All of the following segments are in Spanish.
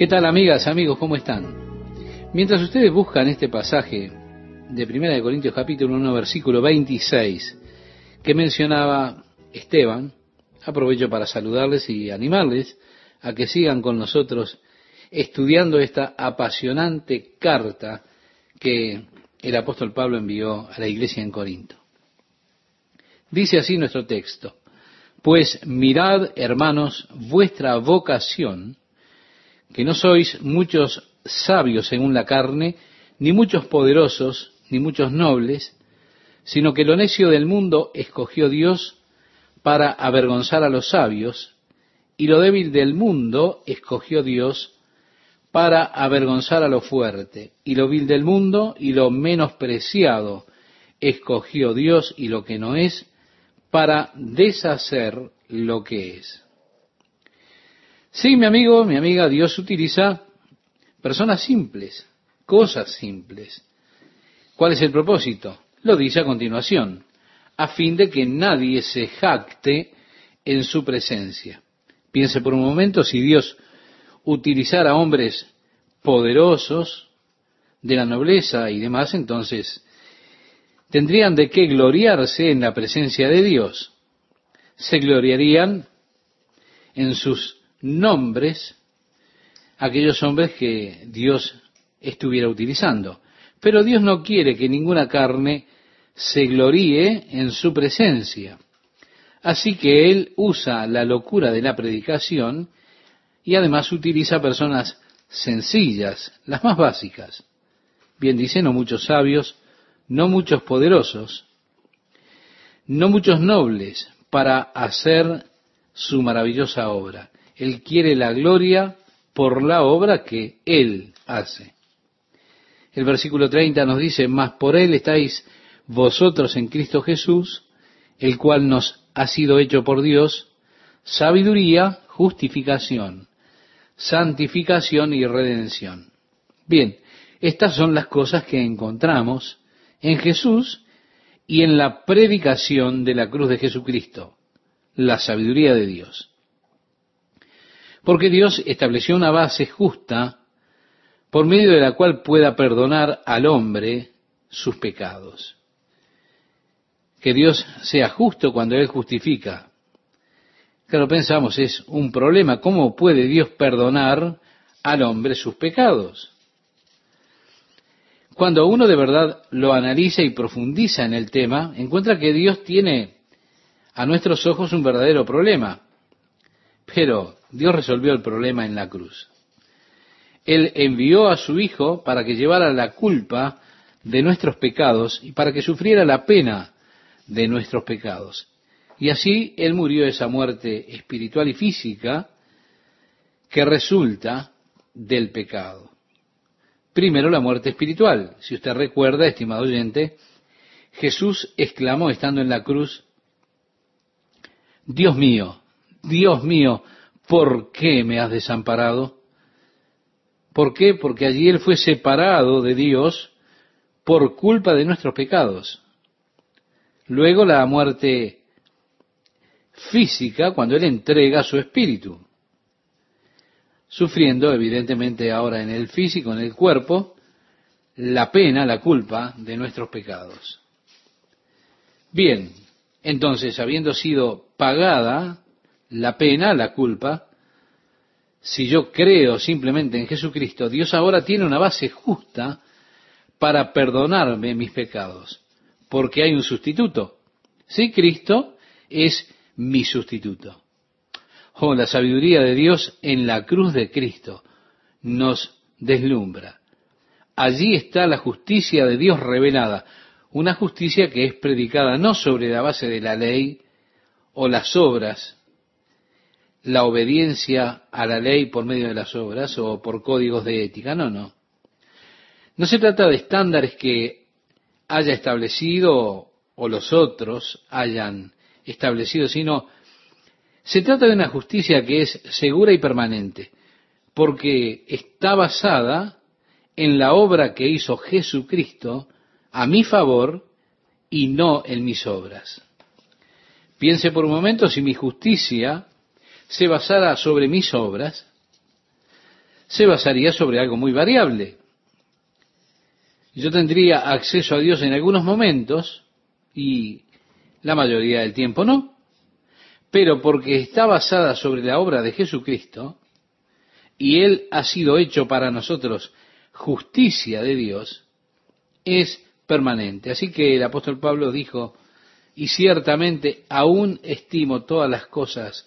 ¿Qué tal amigas, amigos? ¿Cómo están? Mientras ustedes buscan este pasaje de 1 de Corintios capítulo 1 versículo 26 que mencionaba Esteban, aprovecho para saludarles y animarles a que sigan con nosotros estudiando esta apasionante carta que el apóstol Pablo envió a la iglesia en Corinto. Dice así nuestro texto, pues mirad, hermanos, vuestra vocación, que no sois muchos sabios según la carne, ni muchos poderosos, ni muchos nobles, sino que lo necio del mundo escogió Dios para avergonzar a los sabios, y lo débil del mundo escogió Dios para avergonzar a lo fuerte, y lo vil del mundo y lo menospreciado escogió Dios y lo que no es, para deshacer lo que es. Sí, mi amigo, mi amiga, Dios utiliza personas simples, cosas simples. ¿Cuál es el propósito? Lo dice a continuación, a fin de que nadie se jacte en su presencia. Piense por un momento si Dios utilizara hombres poderosos de la nobleza y demás, entonces tendrían de qué gloriarse en la presencia de Dios. Se gloriarían en sus nombres aquellos hombres que Dios estuviera utilizando. Pero Dios no quiere que ninguna carne se gloríe en su presencia. Así que Él usa la locura de la predicación y además utiliza personas sencillas, las más básicas. Bien dice, no muchos sabios, no muchos poderosos, no muchos nobles para hacer su maravillosa obra. Él quiere la gloria por la obra que Él hace. El versículo 30 nos dice, mas por Él estáis vosotros en Cristo Jesús, el cual nos ha sido hecho por Dios, sabiduría, justificación, santificación y redención. Bien, estas son las cosas que encontramos en Jesús y en la predicación de la cruz de Jesucristo, la sabiduría de Dios. Porque Dios estableció una base justa por medio de la cual pueda perdonar al hombre sus pecados. Que Dios sea justo cuando Él justifica. Claro, pensamos, es un problema. ¿Cómo puede Dios perdonar al hombre sus pecados? Cuando uno de verdad lo analiza y profundiza en el tema, encuentra que Dios tiene a nuestros ojos un verdadero problema. Pero Dios resolvió el problema en la cruz. Él envió a su Hijo para que llevara la culpa de nuestros pecados y para que sufriera la pena de nuestros pecados. Y así Él murió esa muerte espiritual y física que resulta del pecado. Primero la muerte espiritual. Si usted recuerda, estimado oyente, Jesús exclamó estando en la cruz, Dios mío, Dios mío, ¿por qué me has desamparado? ¿Por qué? Porque allí Él fue separado de Dios por culpa de nuestros pecados. Luego la muerte física, cuando Él entrega su espíritu sufriendo evidentemente ahora en el físico, en el cuerpo, la pena, la culpa de nuestros pecados. Bien, entonces, habiendo sido pagada la pena, la culpa, si yo creo simplemente en Jesucristo, Dios ahora tiene una base justa para perdonarme mis pecados, porque hay un sustituto. Sí, Cristo es mi sustituto. Oh, la sabiduría de Dios en la cruz de Cristo nos deslumbra. Allí está la justicia de Dios revelada, una justicia que es predicada no sobre la base de la ley o las obras, la obediencia a la ley por medio de las obras o por códigos de ética, no, no. No se trata de estándares que haya establecido o los otros hayan establecido, sino se trata de una justicia que es segura y permanente, porque está basada en la obra que hizo Jesucristo a mi favor y no en mis obras. Piense por un momento si mi justicia se basara sobre mis obras, se basaría sobre algo muy variable. Yo tendría acceso a Dios en algunos momentos y la mayoría del tiempo no. Pero porque está basada sobre la obra de Jesucristo y Él ha sido hecho para nosotros justicia de Dios, es permanente. Así que el apóstol Pablo dijo, y ciertamente aún estimo todas las cosas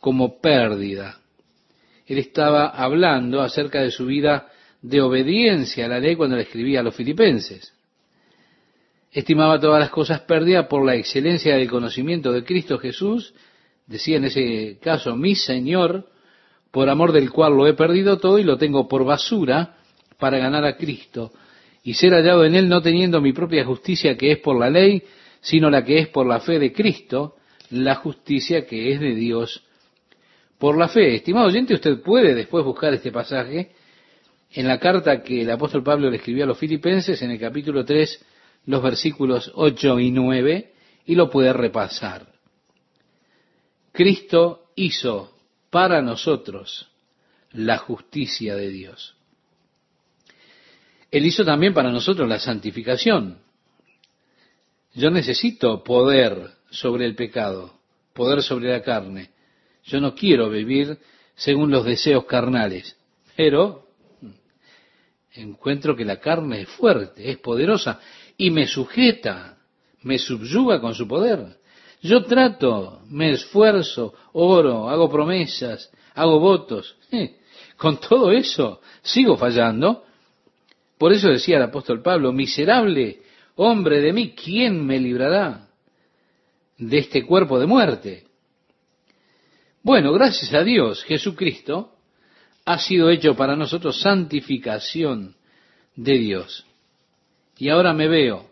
como pérdida. Él estaba hablando acerca de su vida de obediencia a la ley cuando le escribía a los filipenses. Estimaba todas las cosas pérdidas por la excelencia del conocimiento de Cristo Jesús, decía en ese caso, mi Señor, por amor del cual lo he perdido todo y lo tengo por basura para ganar a Cristo y ser hallado en él no teniendo mi propia justicia que es por la ley, sino la que es por la fe de Cristo, la justicia que es de Dios por la fe. Estimado oyente, usted puede después buscar este pasaje en la carta que el apóstol Pablo le escribió a los filipenses en el capítulo 3, los versículos 8 y 9, y lo puede repasar. Cristo hizo para nosotros la justicia de Dios. Él hizo también para nosotros la santificación. Yo necesito poder sobre el pecado, poder sobre la carne. Yo no quiero vivir según los deseos carnales, pero encuentro que la carne es fuerte, es poderosa y me sujeta, me subyuga con su poder. Yo trato, me esfuerzo, oro, hago promesas, hago votos. con todo eso sigo fallando. Por eso decía el apóstol Pablo, miserable hombre de mí, ¿quién me librará de este cuerpo de muerte? Bueno, gracias a Dios, Jesucristo ha sido hecho para nosotros santificación de Dios. Y ahora me veo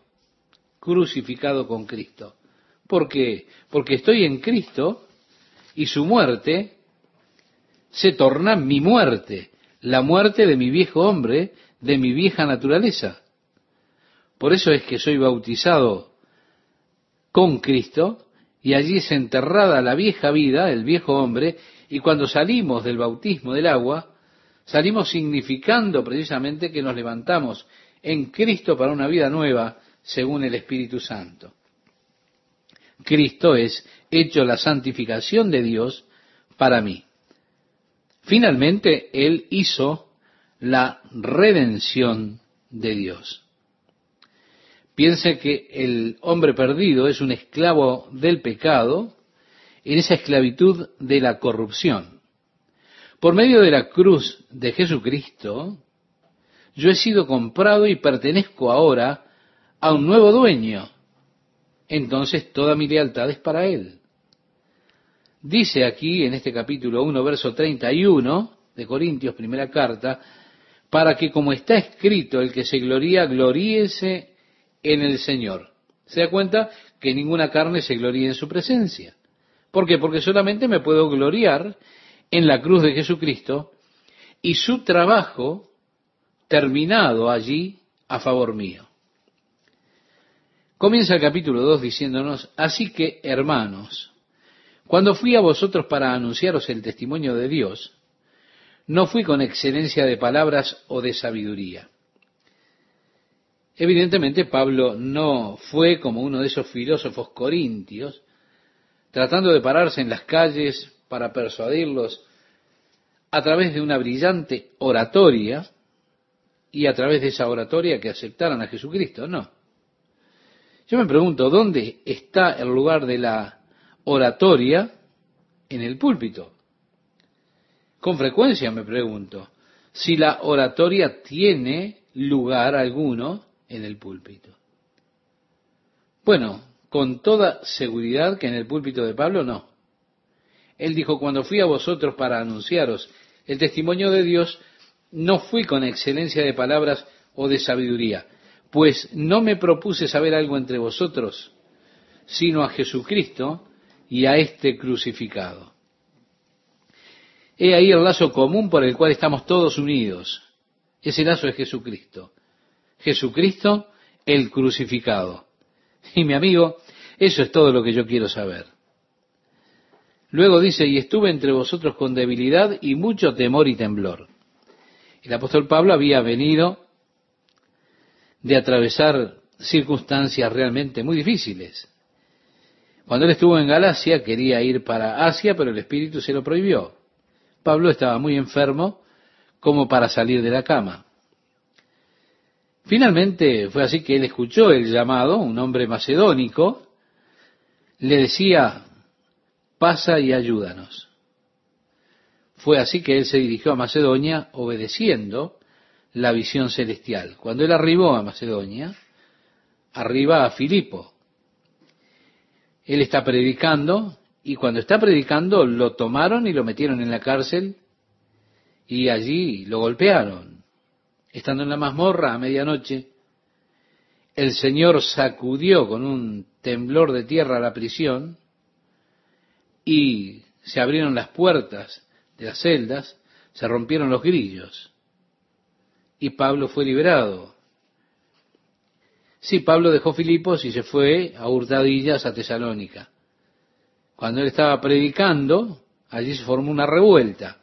crucificado con Cristo. ¿Por qué? Porque estoy en Cristo y su muerte se torna mi muerte, la muerte de mi viejo hombre, de mi vieja naturaleza. Por eso es que soy bautizado con Cristo y allí es enterrada la vieja vida, el viejo hombre, y cuando salimos del bautismo del agua, salimos significando precisamente que nos levantamos en Cristo para una vida nueva según el Espíritu Santo. Cristo es hecho la santificación de Dios para mí. Finalmente, Él hizo la redención de Dios. Piense que el hombre perdido es un esclavo del pecado en esa esclavitud de la corrupción. Por medio de la cruz de Jesucristo, yo he sido comprado y pertenezco ahora a un nuevo dueño. Entonces toda mi lealtad es para Él. Dice aquí en este capítulo 1, verso 31 de Corintios, primera carta, para que como está escrito, el que se gloría, gloríese en el Señor. ¿Se da cuenta que ninguna carne se gloríe en su presencia? ¿Por qué? Porque solamente me puedo gloriar en la cruz de Jesucristo y su trabajo terminado allí a favor mío. Comienza el capítulo 2 diciéndonos, así que hermanos, cuando fui a vosotros para anunciaros el testimonio de Dios, no fui con excelencia de palabras o de sabiduría. Evidentemente Pablo no fue como uno de esos filósofos corintios, tratando de pararse en las calles para persuadirlos a través de una brillante oratoria y a través de esa oratoria que aceptaran a Jesucristo. No. Yo me pregunto, ¿dónde está el lugar de la oratoria en el púlpito? Con frecuencia me pregunto si la oratoria tiene lugar alguno en el púlpito. Bueno, con toda seguridad que en el púlpito de Pablo no. Él dijo, cuando fui a vosotros para anunciaros el testimonio de Dios, no fui con excelencia de palabras o de sabiduría, pues no me propuse saber algo entre vosotros, sino a Jesucristo y a este crucificado. He ahí el lazo común por el cual estamos todos unidos. Ese lazo es Jesucristo. Jesucristo el crucificado. Y mi amigo, eso es todo lo que yo quiero saber. Luego dice, y estuve entre vosotros con debilidad y mucho temor y temblor. El apóstol Pablo había venido de atravesar circunstancias realmente muy difíciles. Cuando él estuvo en Galacia quería ir para Asia, pero el Espíritu se lo prohibió. Pablo estaba muy enfermo como para salir de la cama. Finalmente fue así que él escuchó el llamado, un hombre macedónico, le decía, pasa y ayúdanos. Fue así que él se dirigió a Macedonia obedeciendo la visión celestial. Cuando él arribó a Macedonia, arriba a Filipo. Él está predicando y cuando está predicando lo tomaron y lo metieron en la cárcel y allí lo golpearon. Estando en la mazmorra a medianoche, el Señor sacudió con un temblor de tierra la prisión y se abrieron las puertas de las celdas, se rompieron los grillos y Pablo fue liberado. Sí, Pablo dejó Filipos y se fue a hurtadillas a Tesalónica. Cuando él estaba predicando, allí se formó una revuelta.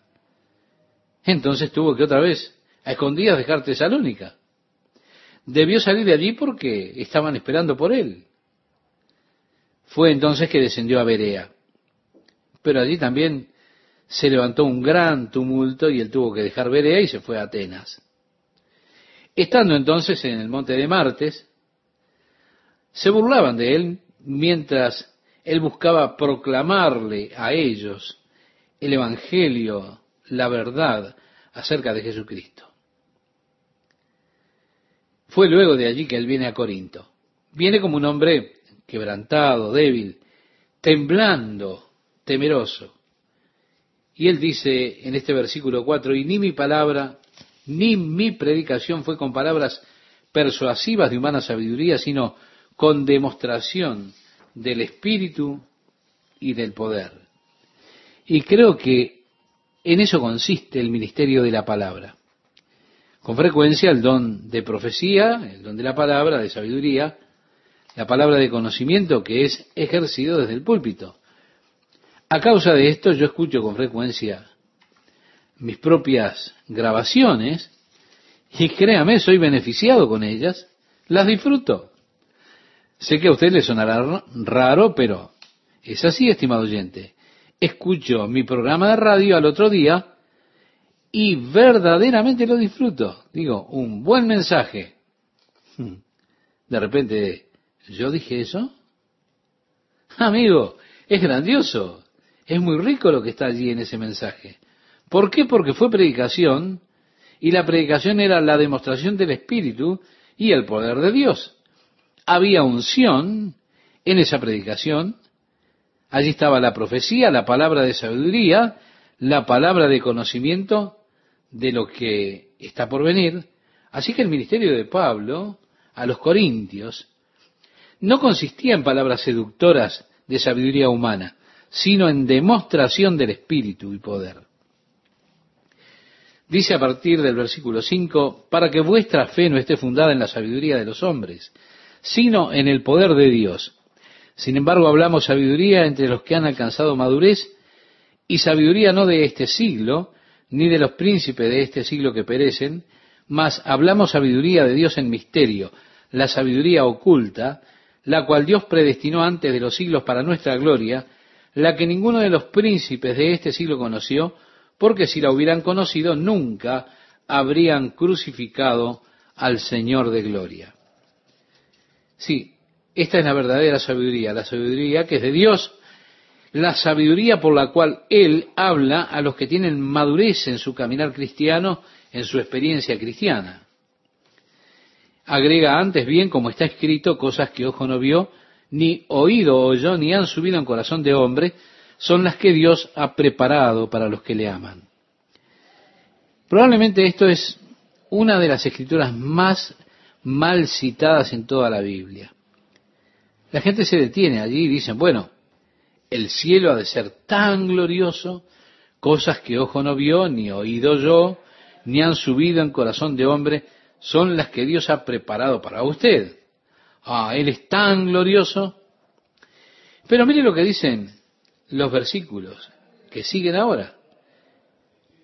Entonces tuvo que otra vez, a escondidas, dejar Tesalónica. Debió salir de allí porque estaban esperando por él. Fue entonces que descendió a Berea. Pero allí también se levantó un gran tumulto y él tuvo que dejar Berea y se fue a Atenas. Estando entonces en el monte de Martes, se burlaban de él mientras él buscaba proclamarle a ellos el Evangelio, la verdad acerca de Jesucristo. Fue luego de allí que él viene a Corinto. Viene como un hombre quebrantado, débil, temblando, temeroso. Y él dice en este versículo 4, y ni mi palabra, ni mi predicación fue con palabras persuasivas de humana sabiduría, sino con demostración del Espíritu y del poder. Y creo que en eso consiste el ministerio de la palabra. Con frecuencia el don de profecía, el don de la palabra, de sabiduría, la palabra de conocimiento que es ejercido desde el púlpito. A causa de esto yo escucho con frecuencia mis propias grabaciones y créame, soy beneficiado con ellas, las disfruto. Sé que a usted le sonará raro, pero es así, estimado oyente. Escucho mi programa de radio al otro día y verdaderamente lo disfruto. Digo, un buen mensaje. Hmm. De repente, ¿yo dije eso? Amigo, es grandioso. Es muy rico lo que está allí en ese mensaje. ¿Por qué? Porque fue predicación y la predicación era la demostración del Espíritu y el poder de Dios había unción en esa predicación. Allí estaba la profecía, la palabra de sabiduría, la palabra de conocimiento de lo que está por venir. Así que el ministerio de Pablo a los corintios no consistía en palabras seductoras de sabiduría humana, sino en demostración del espíritu y poder. Dice a partir del versículo 5, para que vuestra fe no esté fundada en la sabiduría de los hombres, sino en el poder de Dios. Sin embargo, hablamos sabiduría entre los que han alcanzado madurez, y sabiduría no de este siglo, ni de los príncipes de este siglo que perecen, mas hablamos sabiduría de Dios en misterio, la sabiduría oculta, la cual Dios predestinó antes de los siglos para nuestra gloria, la que ninguno de los príncipes de este siglo conoció, porque si la hubieran conocido nunca habrían crucificado al Señor de gloria. Sí, esta es la verdadera sabiduría, la sabiduría que es de Dios, la sabiduría por la cual Él habla a los que tienen madurez en su caminar cristiano, en su experiencia cristiana. Agrega antes bien, como está escrito, cosas que ojo no vio, ni oído oyó, ni han subido en corazón de hombre, son las que Dios ha preparado para los que le aman. Probablemente esto es una de las escrituras más mal citadas en toda la Biblia. La gente se detiene allí y dicen, bueno, el cielo ha de ser tan glorioso, cosas que ojo no vio, ni oído yo, ni han subido en corazón de hombre, son las que Dios ha preparado para usted. Ah, Él es tan glorioso. Pero mire lo que dicen los versículos que siguen ahora.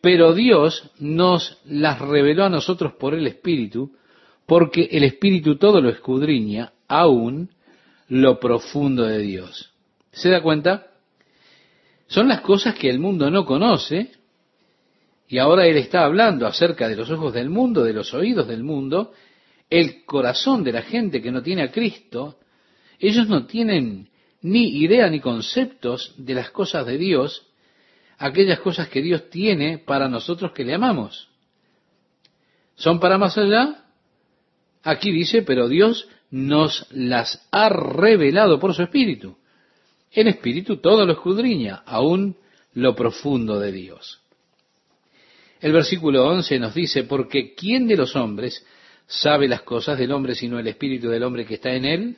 pero Dios nos las reveló a nosotros por el Espíritu, porque el Espíritu todo lo escudriña, aún lo profundo de Dios. ¿Se da cuenta? Son las cosas que el mundo no conoce, y ahora Él está hablando acerca de los ojos del mundo, de los oídos del mundo, el corazón de la gente que no tiene a Cristo, ellos no tienen ni idea ni conceptos de las cosas de Dios, aquellas cosas que Dios tiene para nosotros que le amamos. ¿Son para más allá? Aquí dice, pero Dios nos las ha revelado por su Espíritu. El Espíritu todo lo escudriña, aún lo profundo de Dios. El versículo 11 nos dice, porque ¿quién de los hombres sabe las cosas del hombre sino el Espíritu del hombre que está en él?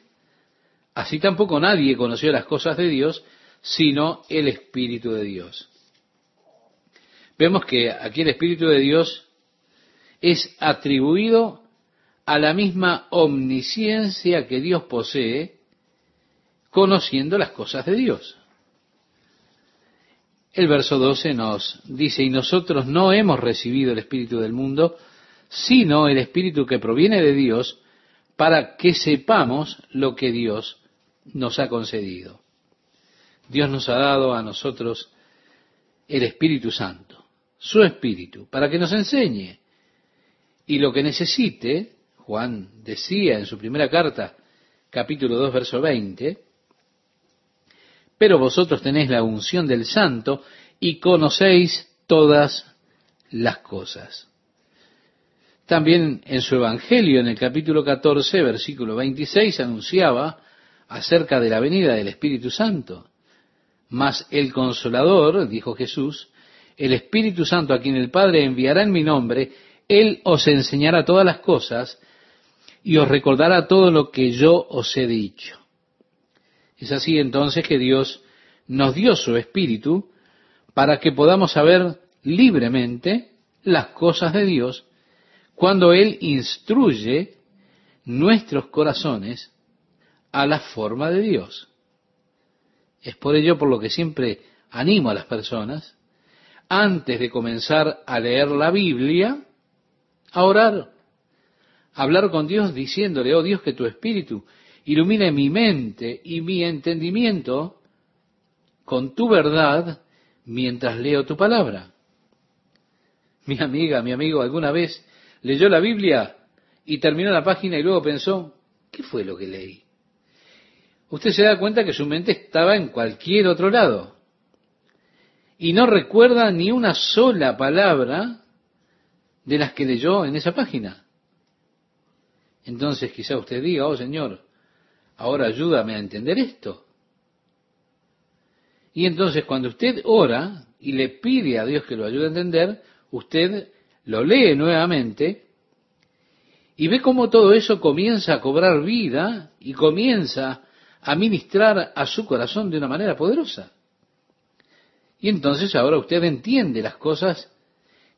Así tampoco nadie conoció las cosas de Dios sino el Espíritu de Dios. Vemos que aquí el Espíritu de Dios es atribuido a la misma omnisciencia que Dios posee, conociendo las cosas de Dios. El verso 12 nos dice, y nosotros no hemos recibido el Espíritu del mundo, sino el Espíritu que proviene de Dios, para que sepamos lo que Dios nos ha concedido. Dios nos ha dado a nosotros el Espíritu Santo su espíritu, para que nos enseñe. Y lo que necesite, Juan decía en su primera carta, capítulo 2, verso 20, pero vosotros tenéis la unción del santo y conocéis todas las cosas. También en su Evangelio, en el capítulo 14, versículo 26, anunciaba acerca de la venida del Espíritu Santo. Mas el consolador, dijo Jesús, el Espíritu Santo a quien el Padre enviará en mi nombre, Él os enseñará todas las cosas y os recordará todo lo que yo os he dicho. Es así entonces que Dios nos dio su Espíritu para que podamos saber libremente las cosas de Dios cuando Él instruye nuestros corazones a la forma de Dios. Es por ello por lo que siempre animo a las personas antes de comenzar a leer la Biblia, a orar, a hablar con Dios diciéndole, oh Dios, que tu espíritu ilumine mi mente y mi entendimiento con tu verdad mientras leo tu palabra. Mi amiga, mi amigo, alguna vez leyó la Biblia y terminó la página y luego pensó, ¿qué fue lo que leí? Usted se da cuenta que su mente estaba en cualquier otro lado y no recuerda ni una sola palabra de las que leyó en esa página. Entonces quizá usted diga, oh Señor, ahora ayúdame a entender esto. Y entonces cuando usted ora y le pide a Dios que lo ayude a entender, usted lo lee nuevamente y ve cómo todo eso comienza a cobrar vida y comienza a ministrar a su corazón de una manera poderosa. Y entonces ahora usted entiende las cosas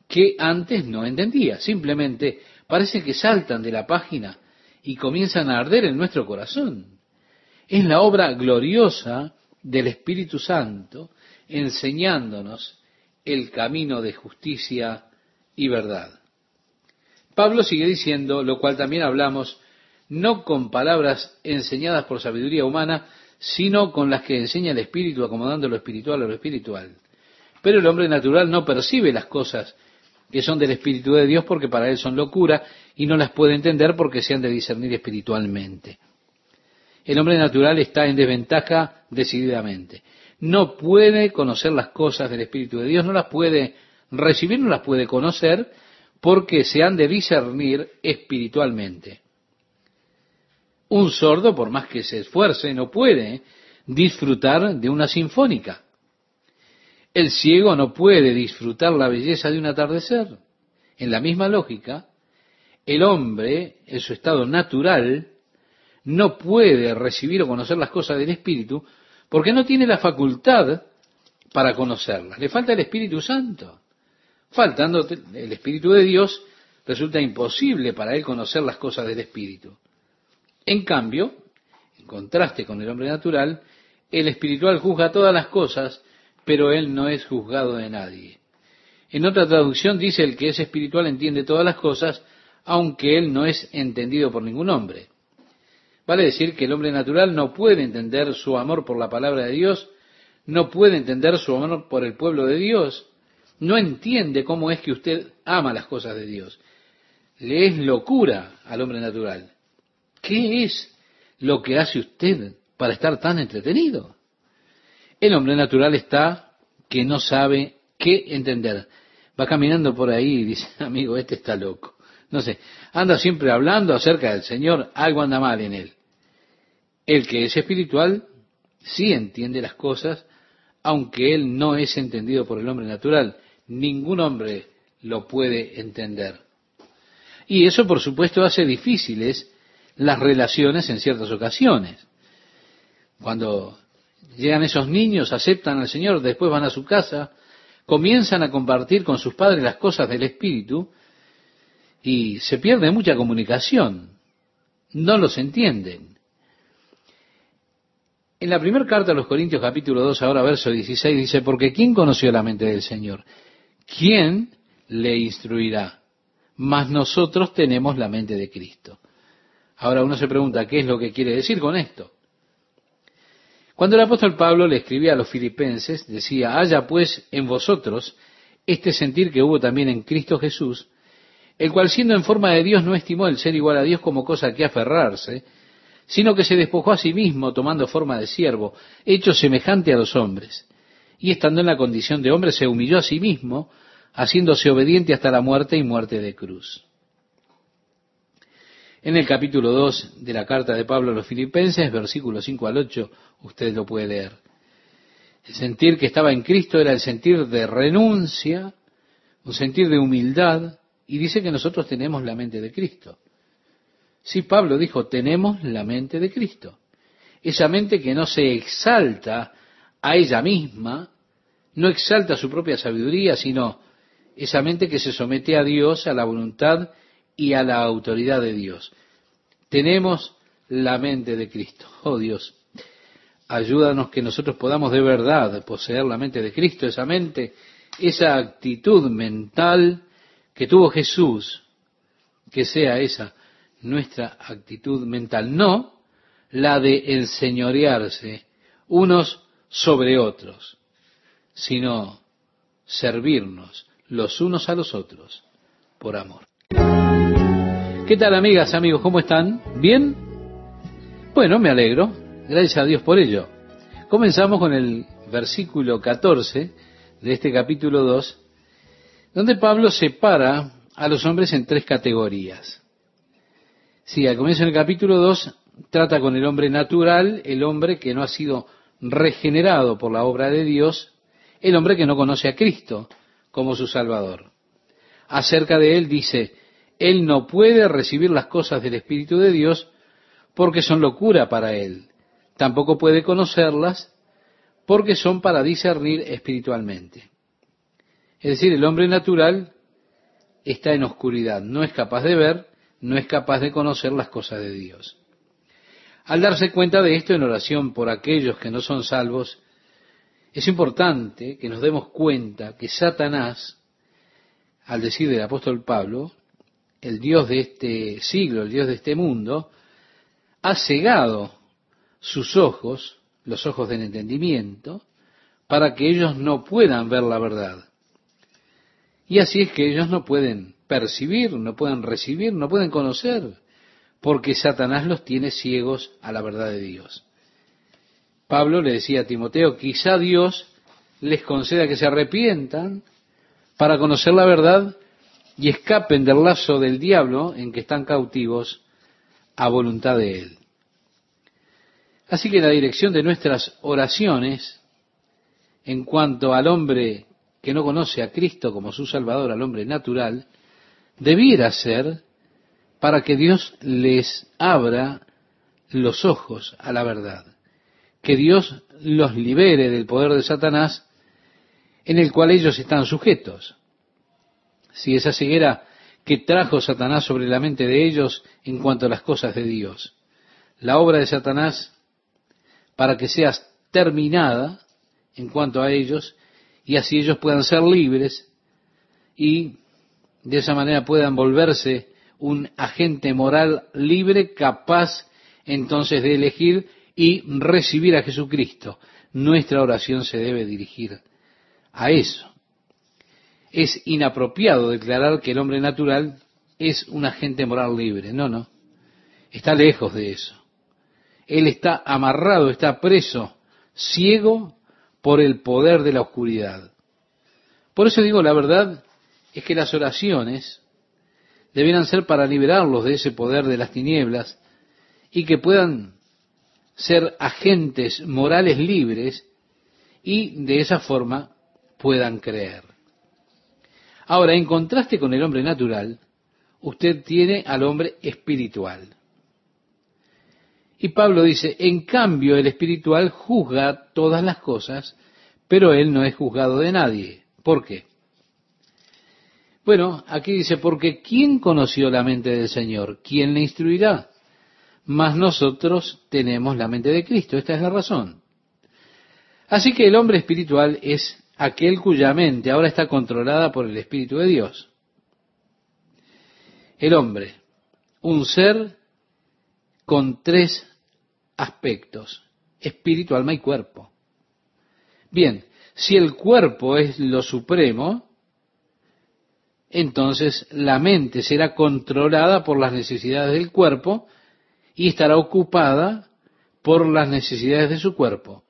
que antes no entendía. Simplemente parece que saltan de la página y comienzan a arder en nuestro corazón. Es la obra gloriosa del Espíritu Santo enseñándonos el camino de justicia y verdad. Pablo sigue diciendo, lo cual también hablamos, no con palabras enseñadas por sabiduría humana, sino con las que enseña el Espíritu, acomodando lo espiritual a lo espiritual. Pero el hombre natural no percibe las cosas que son del Espíritu de Dios porque para él son locura y no las puede entender porque se han de discernir espiritualmente. El hombre natural está en desventaja decididamente. No puede conocer las cosas del Espíritu de Dios, no las puede recibir, no las puede conocer porque se han de discernir espiritualmente. Un sordo, por más que se esfuerce, no puede disfrutar de una sinfónica. El ciego no puede disfrutar la belleza de un atardecer. En la misma lógica, el hombre, en su estado natural, no puede recibir o conocer las cosas del Espíritu porque no tiene la facultad para conocerlas. Le falta el Espíritu Santo. Faltando el Espíritu de Dios, resulta imposible para él conocer las cosas del Espíritu. En cambio, en contraste con el hombre natural, el espiritual juzga todas las cosas, pero él no es juzgado de nadie. En otra traducción dice el que es espiritual entiende todas las cosas, aunque él no es entendido por ningún hombre. Vale decir que el hombre natural no puede entender su amor por la palabra de Dios, no puede entender su amor por el pueblo de Dios, no entiende cómo es que usted ama las cosas de Dios. Le es locura al hombre natural. ¿Qué es lo que hace usted para estar tan entretenido? El hombre natural está que no sabe qué entender. Va caminando por ahí y dice, amigo, este está loco. No sé, anda siempre hablando acerca del Señor, algo anda mal en él. El que es espiritual sí entiende las cosas, aunque él no es entendido por el hombre natural. Ningún hombre lo puede entender. Y eso, por supuesto, hace difíciles las relaciones en ciertas ocasiones. Cuando llegan esos niños, aceptan al Señor, después van a su casa, comienzan a compartir con sus padres las cosas del Espíritu y se pierde mucha comunicación. No los entienden. En la primera carta a los Corintios capítulo 2, ahora verso 16, dice, porque ¿quién conoció la mente del Señor? ¿Quién le instruirá? Mas nosotros tenemos la mente de Cristo. Ahora uno se pregunta, ¿qué es lo que quiere decir con esto? Cuando el apóstol Pablo le escribía a los filipenses, decía, haya pues en vosotros este sentir que hubo también en Cristo Jesús, el cual siendo en forma de Dios no estimó el ser igual a Dios como cosa que aferrarse, sino que se despojó a sí mismo tomando forma de siervo, hecho semejante a los hombres, y estando en la condición de hombre se humilló a sí mismo, haciéndose obediente hasta la muerte y muerte de cruz. En el capítulo 2 de la carta de Pablo a los Filipenses, versículos 5 al 8, usted lo puede leer. El sentir que estaba en Cristo era el sentir de renuncia, un sentir de humildad, y dice que nosotros tenemos la mente de Cristo. Sí, Pablo dijo, tenemos la mente de Cristo. Esa mente que no se exalta a ella misma, no exalta su propia sabiduría, sino esa mente que se somete a Dios, a la voluntad y a la autoridad de Dios. Tenemos la mente de Cristo. Oh Dios, ayúdanos que nosotros podamos de verdad poseer la mente de Cristo, esa mente, esa actitud mental que tuvo Jesús, que sea esa nuestra actitud mental, no la de enseñorearse unos sobre otros, sino servirnos los unos a los otros por amor. ¿Qué tal amigas, amigos? ¿Cómo están? ¿Bien? Bueno, me alegro. Gracias a Dios por ello. Comenzamos con el versículo 14 de este capítulo 2, donde Pablo separa a los hombres en tres categorías. Sí, al comienzo del capítulo 2 trata con el hombre natural, el hombre que no ha sido regenerado por la obra de Dios, el hombre que no conoce a Cristo como su Salvador. Acerca de él dice, él no puede recibir las cosas del Espíritu de Dios porque son locura para él. Tampoco puede conocerlas porque son para discernir espiritualmente. Es decir, el hombre natural está en oscuridad, no es capaz de ver, no es capaz de conocer las cosas de Dios. Al darse cuenta de esto en oración por aquellos que no son salvos, es importante que nos demos cuenta que Satanás, al decir del apóstol Pablo, el Dios de este siglo, el Dios de este mundo, ha cegado sus ojos, los ojos del entendimiento, para que ellos no puedan ver la verdad. Y así es que ellos no pueden percibir, no pueden recibir, no pueden conocer, porque Satanás los tiene ciegos a la verdad de Dios. Pablo le decía a Timoteo, quizá Dios les conceda que se arrepientan para conocer la verdad y escapen del lazo del diablo en que están cautivos a voluntad de Él. Así que la dirección de nuestras oraciones en cuanto al hombre que no conoce a Cristo como su Salvador, al hombre natural, debiera ser para que Dios les abra los ojos a la verdad, que Dios los libere del poder de Satanás en el cual ellos están sujetos si esa ceguera que trajo Satanás sobre la mente de ellos en cuanto a las cosas de Dios. La obra de Satanás para que sea terminada en cuanto a ellos y así ellos puedan ser libres y de esa manera puedan volverse un agente moral libre capaz entonces de elegir y recibir a Jesucristo. Nuestra oración se debe dirigir a eso. Es inapropiado declarar que el hombre natural es un agente moral libre. No, no. Está lejos de eso. Él está amarrado, está preso, ciego por el poder de la oscuridad. Por eso digo, la verdad es que las oraciones debieran ser para liberarlos de ese poder de las tinieblas y que puedan ser agentes morales libres y de esa forma puedan creer. Ahora, en contraste con el hombre natural, usted tiene al hombre espiritual. Y Pablo dice, en cambio el espiritual juzga todas las cosas, pero él no es juzgado de nadie. ¿Por qué? Bueno, aquí dice, porque ¿quién conoció la mente del Señor? ¿Quién le instruirá? Mas nosotros tenemos la mente de Cristo. Esta es la razón. Así que el hombre espiritual es aquel cuya mente ahora está controlada por el Espíritu de Dios. El hombre, un ser con tres aspectos, espíritu, alma y cuerpo. Bien, si el cuerpo es lo supremo, entonces la mente será controlada por las necesidades del cuerpo y estará ocupada por las necesidades de su cuerpo.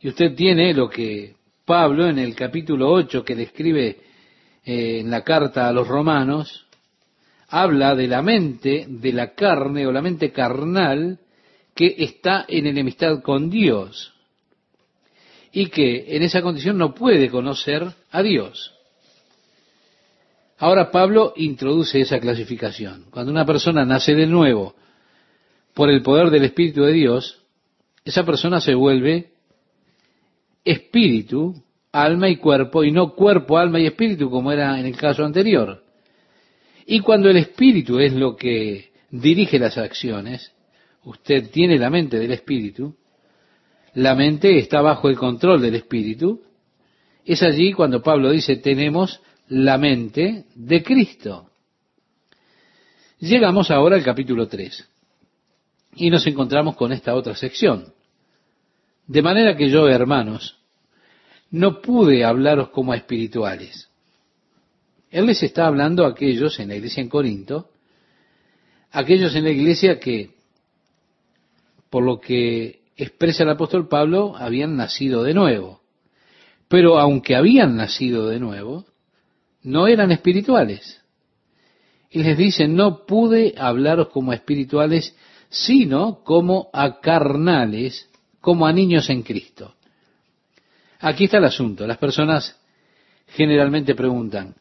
Y usted tiene lo que Pablo en el capítulo 8 que describe eh, en la carta a los romanos, habla de la mente de la carne o la mente carnal que está en enemistad con Dios y que en esa condición no puede conocer a Dios. Ahora Pablo introduce esa clasificación. Cuando una persona nace de nuevo por el poder del Espíritu de Dios, esa persona se vuelve espíritu, alma y cuerpo, y no cuerpo, alma y espíritu como era en el caso anterior. Y cuando el espíritu es lo que dirige las acciones, usted tiene la mente del espíritu, la mente está bajo el control del espíritu, es allí cuando Pablo dice tenemos la mente de Cristo. Llegamos ahora al capítulo 3 y nos encontramos con esta otra sección. De manera que yo, hermanos, no pude hablaros como a espirituales. Él les está hablando a aquellos en la iglesia en Corinto, aquellos en la iglesia que por lo que expresa el apóstol Pablo, habían nacido de nuevo. Pero aunque habían nacido de nuevo, no eran espirituales. Y les dice, no pude hablaros como espirituales, sino como a carnales, como a niños en Cristo. Aquí está el asunto. Las personas generalmente preguntan,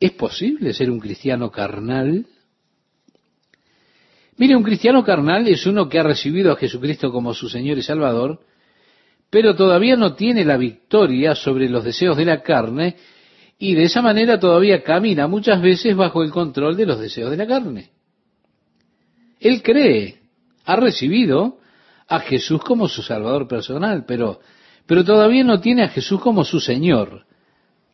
¿es posible ser un cristiano carnal? Mire, un cristiano carnal es uno que ha recibido a Jesucristo como su Señor y Salvador, pero todavía no tiene la victoria sobre los deseos de la carne y de esa manera todavía camina muchas veces bajo el control de los deseos de la carne. Él cree, ha recibido a Jesús como su Salvador personal, pero, pero todavía no tiene a Jesús como su Señor.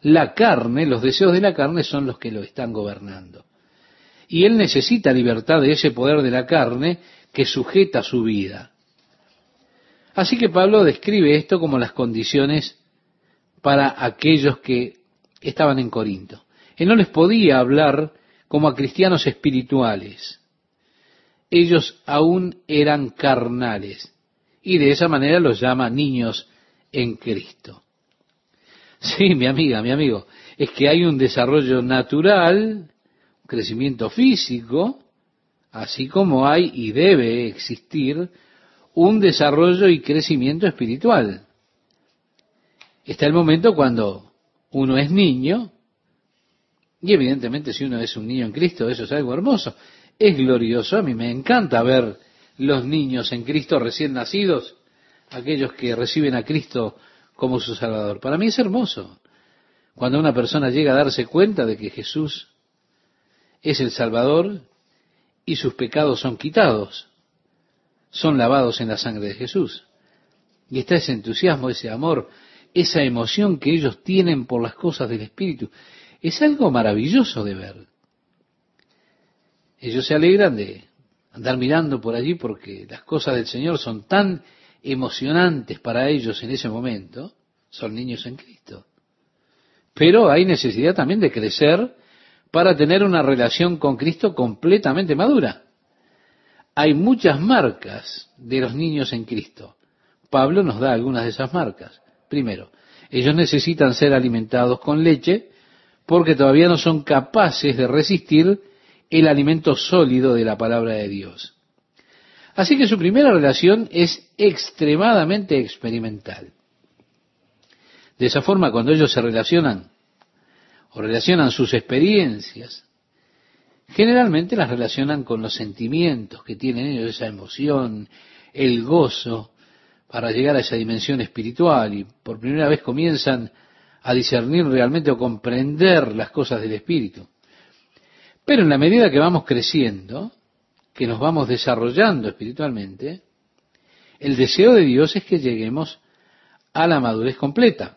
La carne, los deseos de la carne son los que lo están gobernando y él necesita libertad de ese poder de la carne que sujeta su vida. Así que Pablo describe esto como las condiciones para aquellos que estaban en Corinto. Él no les podía hablar como a cristianos espirituales. Ellos aún eran carnales y de esa manera los llama niños en Cristo. Sí, mi amiga, mi amigo, es que hay un desarrollo natural crecimiento físico, así como hay y debe existir un desarrollo y crecimiento espiritual. Está el momento cuando uno es niño, y evidentemente si uno es un niño en Cristo, eso es algo hermoso, es glorioso, a mí me encanta ver los niños en Cristo recién nacidos, aquellos que reciben a Cristo como su Salvador. Para mí es hermoso cuando una persona llega a darse cuenta de que Jesús es el Salvador y sus pecados son quitados, son lavados en la sangre de Jesús. Y está ese entusiasmo, ese amor, esa emoción que ellos tienen por las cosas del Espíritu. Es algo maravilloso de ver. Ellos se alegran de andar mirando por allí porque las cosas del Señor son tan emocionantes para ellos en ese momento. Son niños en Cristo. Pero hay necesidad también de crecer para tener una relación con Cristo completamente madura. Hay muchas marcas de los niños en Cristo. Pablo nos da algunas de esas marcas. Primero, ellos necesitan ser alimentados con leche porque todavía no son capaces de resistir el alimento sólido de la palabra de Dios. Así que su primera relación es extremadamente experimental. De esa forma, cuando ellos se relacionan o relacionan sus experiencias, generalmente las relacionan con los sentimientos que tienen ellos, esa emoción, el gozo, para llegar a esa dimensión espiritual y por primera vez comienzan a discernir realmente o comprender las cosas del espíritu. Pero en la medida que vamos creciendo, que nos vamos desarrollando espiritualmente, el deseo de Dios es que lleguemos a la madurez completa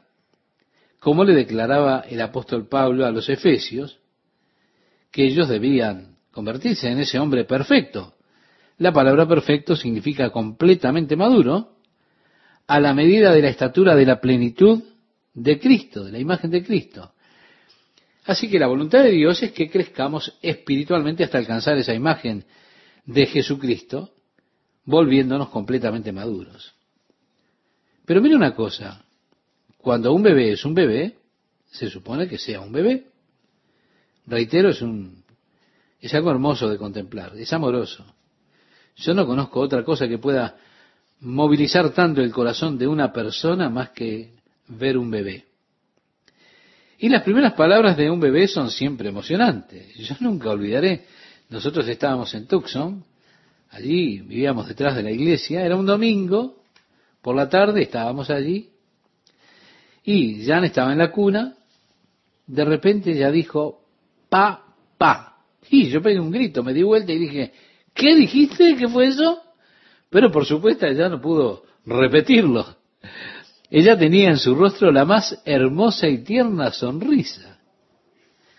como le declaraba el apóstol Pablo a los Efesios, que ellos debían convertirse en ese hombre perfecto. La palabra perfecto significa completamente maduro, a la medida de la estatura de la plenitud de Cristo, de la imagen de Cristo. Así que la voluntad de Dios es que crezcamos espiritualmente hasta alcanzar esa imagen de Jesucristo, volviéndonos completamente maduros. Pero mire una cosa, cuando un bebé es un bebé, se supone que sea un bebé. Reitero, es un es algo hermoso de contemplar, es amoroso. Yo no conozco otra cosa que pueda movilizar tanto el corazón de una persona más que ver un bebé. Y las primeras palabras de un bebé son siempre emocionantes. Yo nunca olvidaré, nosotros estábamos en Tucson, allí vivíamos detrás de la iglesia, era un domingo, por la tarde estábamos allí, y Jan estaba en la cuna, de repente ya dijo, pa, pa. Y yo pegué un grito, me di vuelta y dije, ¿qué dijiste? ¿Qué fue eso? Pero por supuesto ella no pudo repetirlo. Ella tenía en su rostro la más hermosa y tierna sonrisa,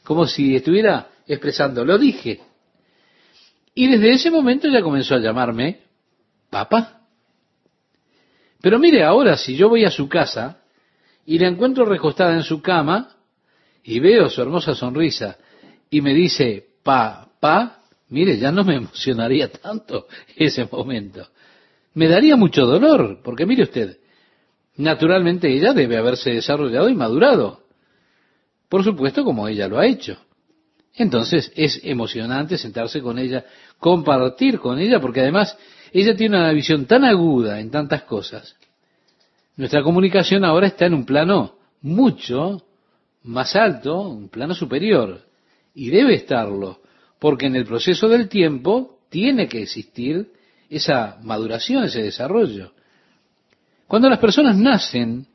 como si estuviera expresando, lo dije. Y desde ese momento ya comenzó a llamarme papá. Pero mire, ahora si yo voy a su casa, y la encuentro recostada en su cama y veo su hermosa sonrisa y me dice, pa, pa, mire, ya no me emocionaría tanto ese momento. Me daría mucho dolor, porque mire usted, naturalmente ella debe haberse desarrollado y madurado. Por supuesto, como ella lo ha hecho. Entonces es emocionante sentarse con ella, compartir con ella, porque además ella tiene una visión tan aguda en tantas cosas nuestra comunicación ahora está en un plano mucho más alto, un plano superior, y debe estarlo, porque en el proceso del tiempo tiene que existir esa maduración, ese desarrollo. Cuando las personas nacen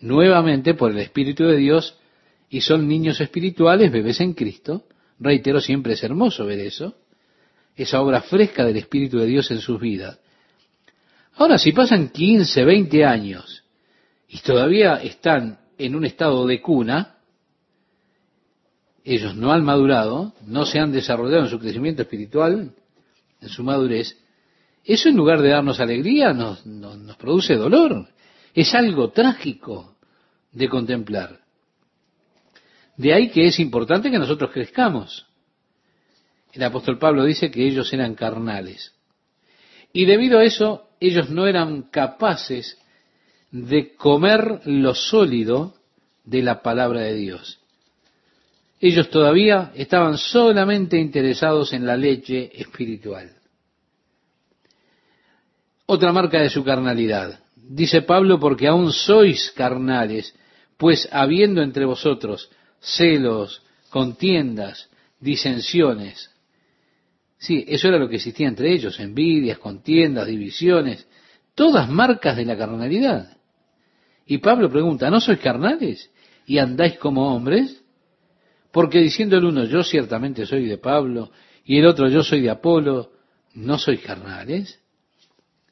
nuevamente por el Espíritu de Dios y son niños espirituales, bebés en Cristo, reitero, siempre es hermoso ver eso, esa obra fresca del Espíritu de Dios en sus vidas. Ahora, si pasan 15, 20 años y todavía están en un estado de cuna, ellos no han madurado, no se han desarrollado en su crecimiento espiritual, en su madurez, eso en lugar de darnos alegría nos, nos, produce dolor. Es algo trágico de contemplar. De ahí que es importante que nosotros crezcamos. El apóstol Pablo dice que ellos eran carnales. Y debido a eso, ellos no eran capaces de comer lo sólido de la palabra de Dios. Ellos todavía estaban solamente interesados en la leche espiritual. Otra marca de su carnalidad. Dice Pablo, porque aún sois carnales, pues habiendo entre vosotros celos, contiendas, disensiones. Sí, eso era lo que existía entre ellos, envidias, contiendas, divisiones, todas marcas de la carnalidad. Y Pablo pregunta, ¿no sois carnales y andáis como hombres? Porque diciendo el uno, yo ciertamente soy de Pablo, y el otro, yo soy de Apolo, ¿no sois carnales?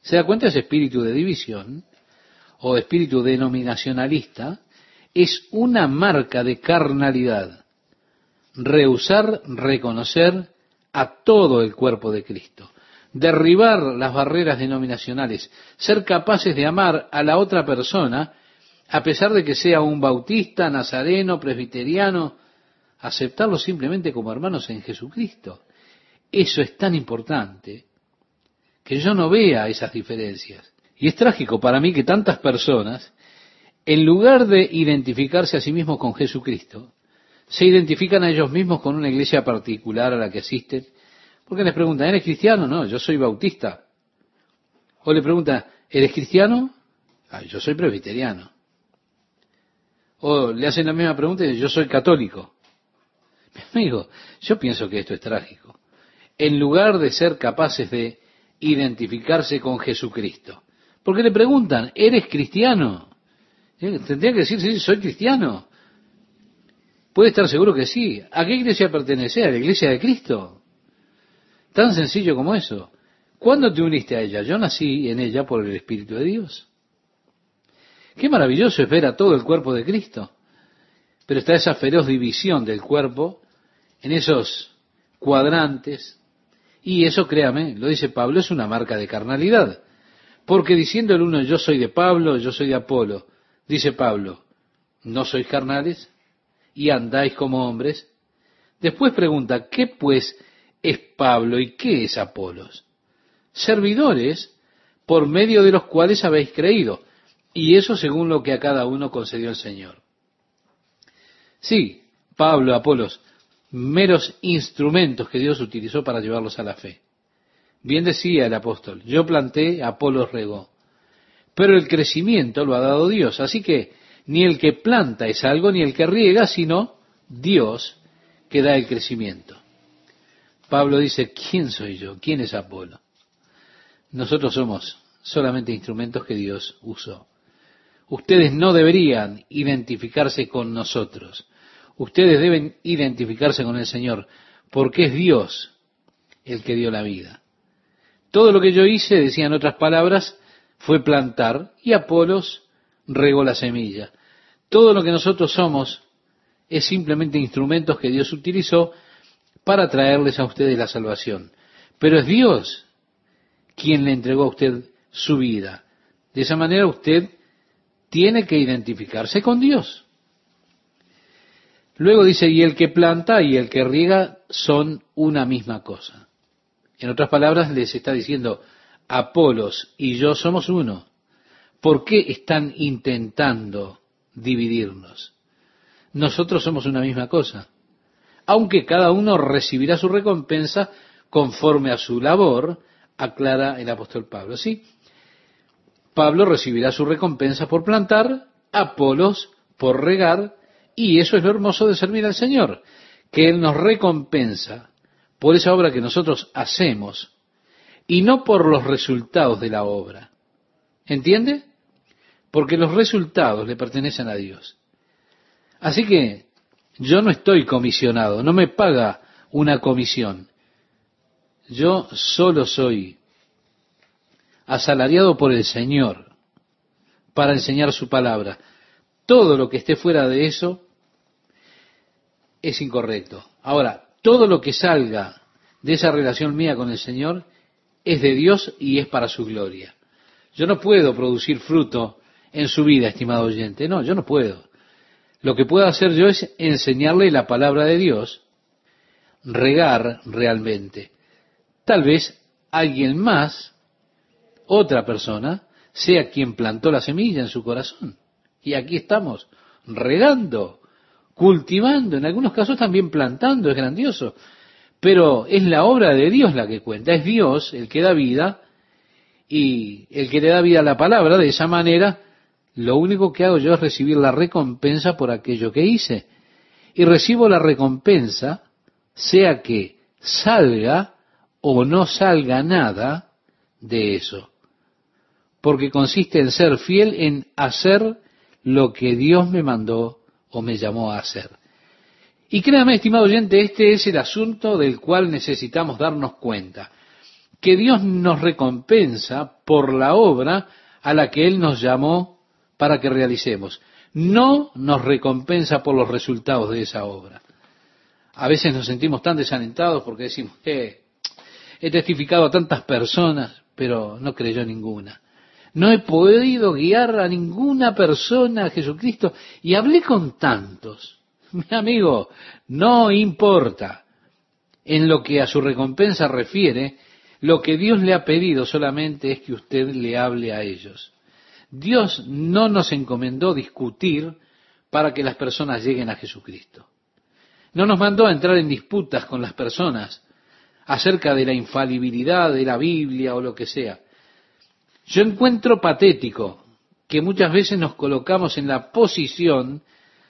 ¿Se da cuenta ese espíritu de división o espíritu denominacionalista? Es una marca de carnalidad. rehusar reconocer a todo el cuerpo de Cristo, derribar las barreras denominacionales, ser capaces de amar a la otra persona a pesar de que sea un bautista, nazareno, presbiteriano, aceptarlo simplemente como hermanos en Jesucristo. Eso es tan importante que yo no vea esas diferencias. Y es trágico para mí que tantas personas, en lugar de identificarse a sí mismos con Jesucristo, se identifican a ellos mismos con una iglesia particular a la que asisten, porque les preguntan, ¿eres cristiano? No, yo soy bautista. O le preguntan, ¿eres cristiano? Ah, yo soy presbiteriano. O le hacen la misma pregunta y yo soy católico. Mi amigo, yo pienso que esto es trágico. En lugar de ser capaces de identificarse con Jesucristo. Porque le preguntan, ¿eres cristiano? Tendría que decir, sí, soy cristiano. Puede estar seguro que sí. ¿A qué iglesia pertenece? ¿A la iglesia de Cristo? Tan sencillo como eso. ¿Cuándo te uniste a ella? Yo nací en ella por el Espíritu de Dios. Qué maravilloso es ver a todo el cuerpo de Cristo. Pero está esa feroz división del cuerpo en esos cuadrantes. Y eso, créame, lo dice Pablo, es una marca de carnalidad. Porque diciendo el uno, yo soy de Pablo, yo soy de Apolo, dice Pablo, ¿no sois carnales? Y andáis como hombres. Después pregunta, ¿qué pues es Pablo y qué es Apolos? Servidores por medio de los cuales habéis creído y eso según lo que a cada uno concedió el Señor. Sí, Pablo, Apolos, meros instrumentos que Dios utilizó para llevarlos a la fe. Bien decía el apóstol, yo planté, Apolos regó. Pero el crecimiento lo ha dado Dios. Así que ni el que planta es algo, ni el que riega, sino Dios que da el crecimiento. Pablo dice, ¿quién soy yo? ¿Quién es Apolo? Nosotros somos solamente instrumentos que Dios usó. Ustedes no deberían identificarse con nosotros. Ustedes deben identificarse con el Señor, porque es Dios el que dio la vida. Todo lo que yo hice, decían otras palabras, fue plantar y Apolos regó la semilla. Todo lo que nosotros somos es simplemente instrumentos que Dios utilizó para traerles a ustedes la salvación. Pero es Dios quien le entregó a usted su vida. De esa manera usted tiene que identificarse con Dios. Luego dice, y el que planta y el que riega son una misma cosa. En otras palabras, les está diciendo, Apolos y yo somos uno. ¿Por qué están intentando dividirnos? Nosotros somos una misma cosa. Aunque cada uno recibirá su recompensa conforme a su labor, aclara el apóstol Pablo. ¿Sí? Pablo recibirá su recompensa por plantar, Apolos por regar, y eso es lo hermoso de servir al Señor, que Él nos recompensa por esa obra que nosotros hacemos y no por los resultados de la obra. ¿Entiende? Porque los resultados le pertenecen a Dios. Así que yo no estoy comisionado, no me paga una comisión. Yo solo soy asalariado por el Señor para enseñar su palabra. Todo lo que esté fuera de eso es incorrecto. Ahora, todo lo que salga de esa relación mía con el Señor es de Dios y es para su gloria. Yo no puedo producir fruto en su vida, estimado oyente. No, yo no puedo. Lo que puedo hacer yo es enseñarle la palabra de Dios, regar realmente. Tal vez alguien más otra persona sea quien plantó la semilla en su corazón. Y aquí estamos, regando, cultivando, en algunos casos también plantando, es grandioso. Pero es la obra de Dios la que cuenta, es Dios el que da vida y el que le da vida a la palabra. De esa manera, lo único que hago yo es recibir la recompensa por aquello que hice. Y recibo la recompensa, sea que salga o no salga nada de eso porque consiste en ser fiel en hacer lo que Dios me mandó o me llamó a hacer. Y créame, estimado oyente, este es el asunto del cual necesitamos darnos cuenta, que Dios nos recompensa por la obra a la que Él nos llamó para que realicemos. No nos recompensa por los resultados de esa obra. A veces nos sentimos tan desalentados porque decimos, eh, he testificado a tantas personas, pero no creyó ninguna. No he podido guiar a ninguna persona a Jesucristo y hablé con tantos. Mi amigo, no importa. En lo que a su recompensa refiere, lo que Dios le ha pedido solamente es que usted le hable a ellos. Dios no nos encomendó discutir para que las personas lleguen a Jesucristo. No nos mandó a entrar en disputas con las personas acerca de la infalibilidad de la Biblia o lo que sea. Yo encuentro patético que muchas veces nos colocamos en la posición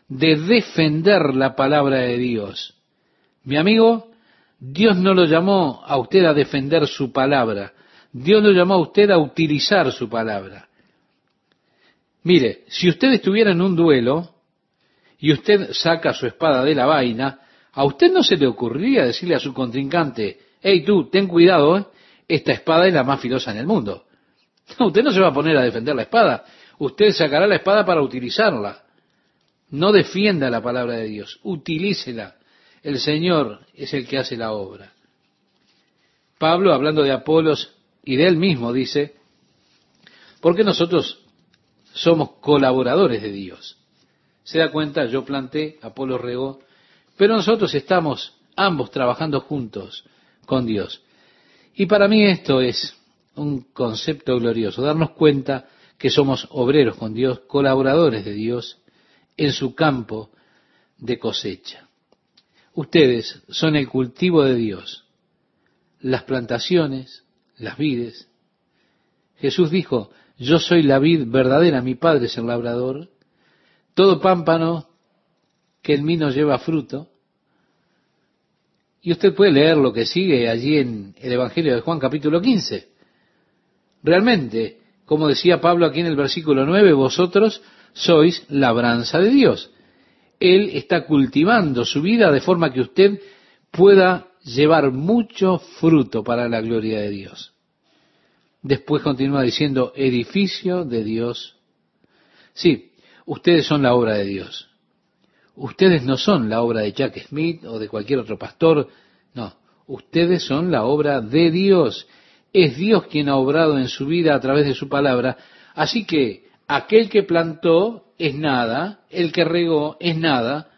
de defender la palabra de Dios. Mi amigo, Dios no lo llamó a usted a defender su palabra, Dios lo llamó a usted a utilizar su palabra. Mire, si usted estuviera en un duelo y usted saca su espada de la vaina, a usted no se le ocurriría decirle a su contrincante, hey tú, ten cuidado, ¿eh? esta espada es la más filosa en el mundo. Usted no se va a poner a defender la espada, usted sacará la espada para utilizarla. No defienda la palabra de Dios, utilícela. El Señor es el que hace la obra. Pablo, hablando de Apolos y de él mismo, dice, porque nosotros somos colaboradores de Dios. Se da cuenta, yo planté, Apolo regó, pero nosotros estamos ambos trabajando juntos con Dios. Y para mí esto es un concepto glorioso, darnos cuenta que somos obreros con Dios, colaboradores de Dios en su campo de cosecha. Ustedes son el cultivo de Dios, las plantaciones, las vides. Jesús dijo, yo soy la vid verdadera, mi Padre es el labrador. Todo pámpano que en mí no lleva fruto. Y usted puede leer lo que sigue allí en el Evangelio de Juan capítulo 15. Realmente, como decía Pablo aquí en el versículo 9, vosotros sois labranza de Dios. Él está cultivando su vida de forma que usted pueda llevar mucho fruto para la gloria de Dios. Después continúa diciendo, edificio de Dios. Sí, ustedes son la obra de Dios. Ustedes no son la obra de Jack Smith o de cualquier otro pastor. No, ustedes son la obra de Dios. Es Dios quien ha obrado en su vida a través de su palabra. Así que aquel que plantó es nada, el que regó es nada,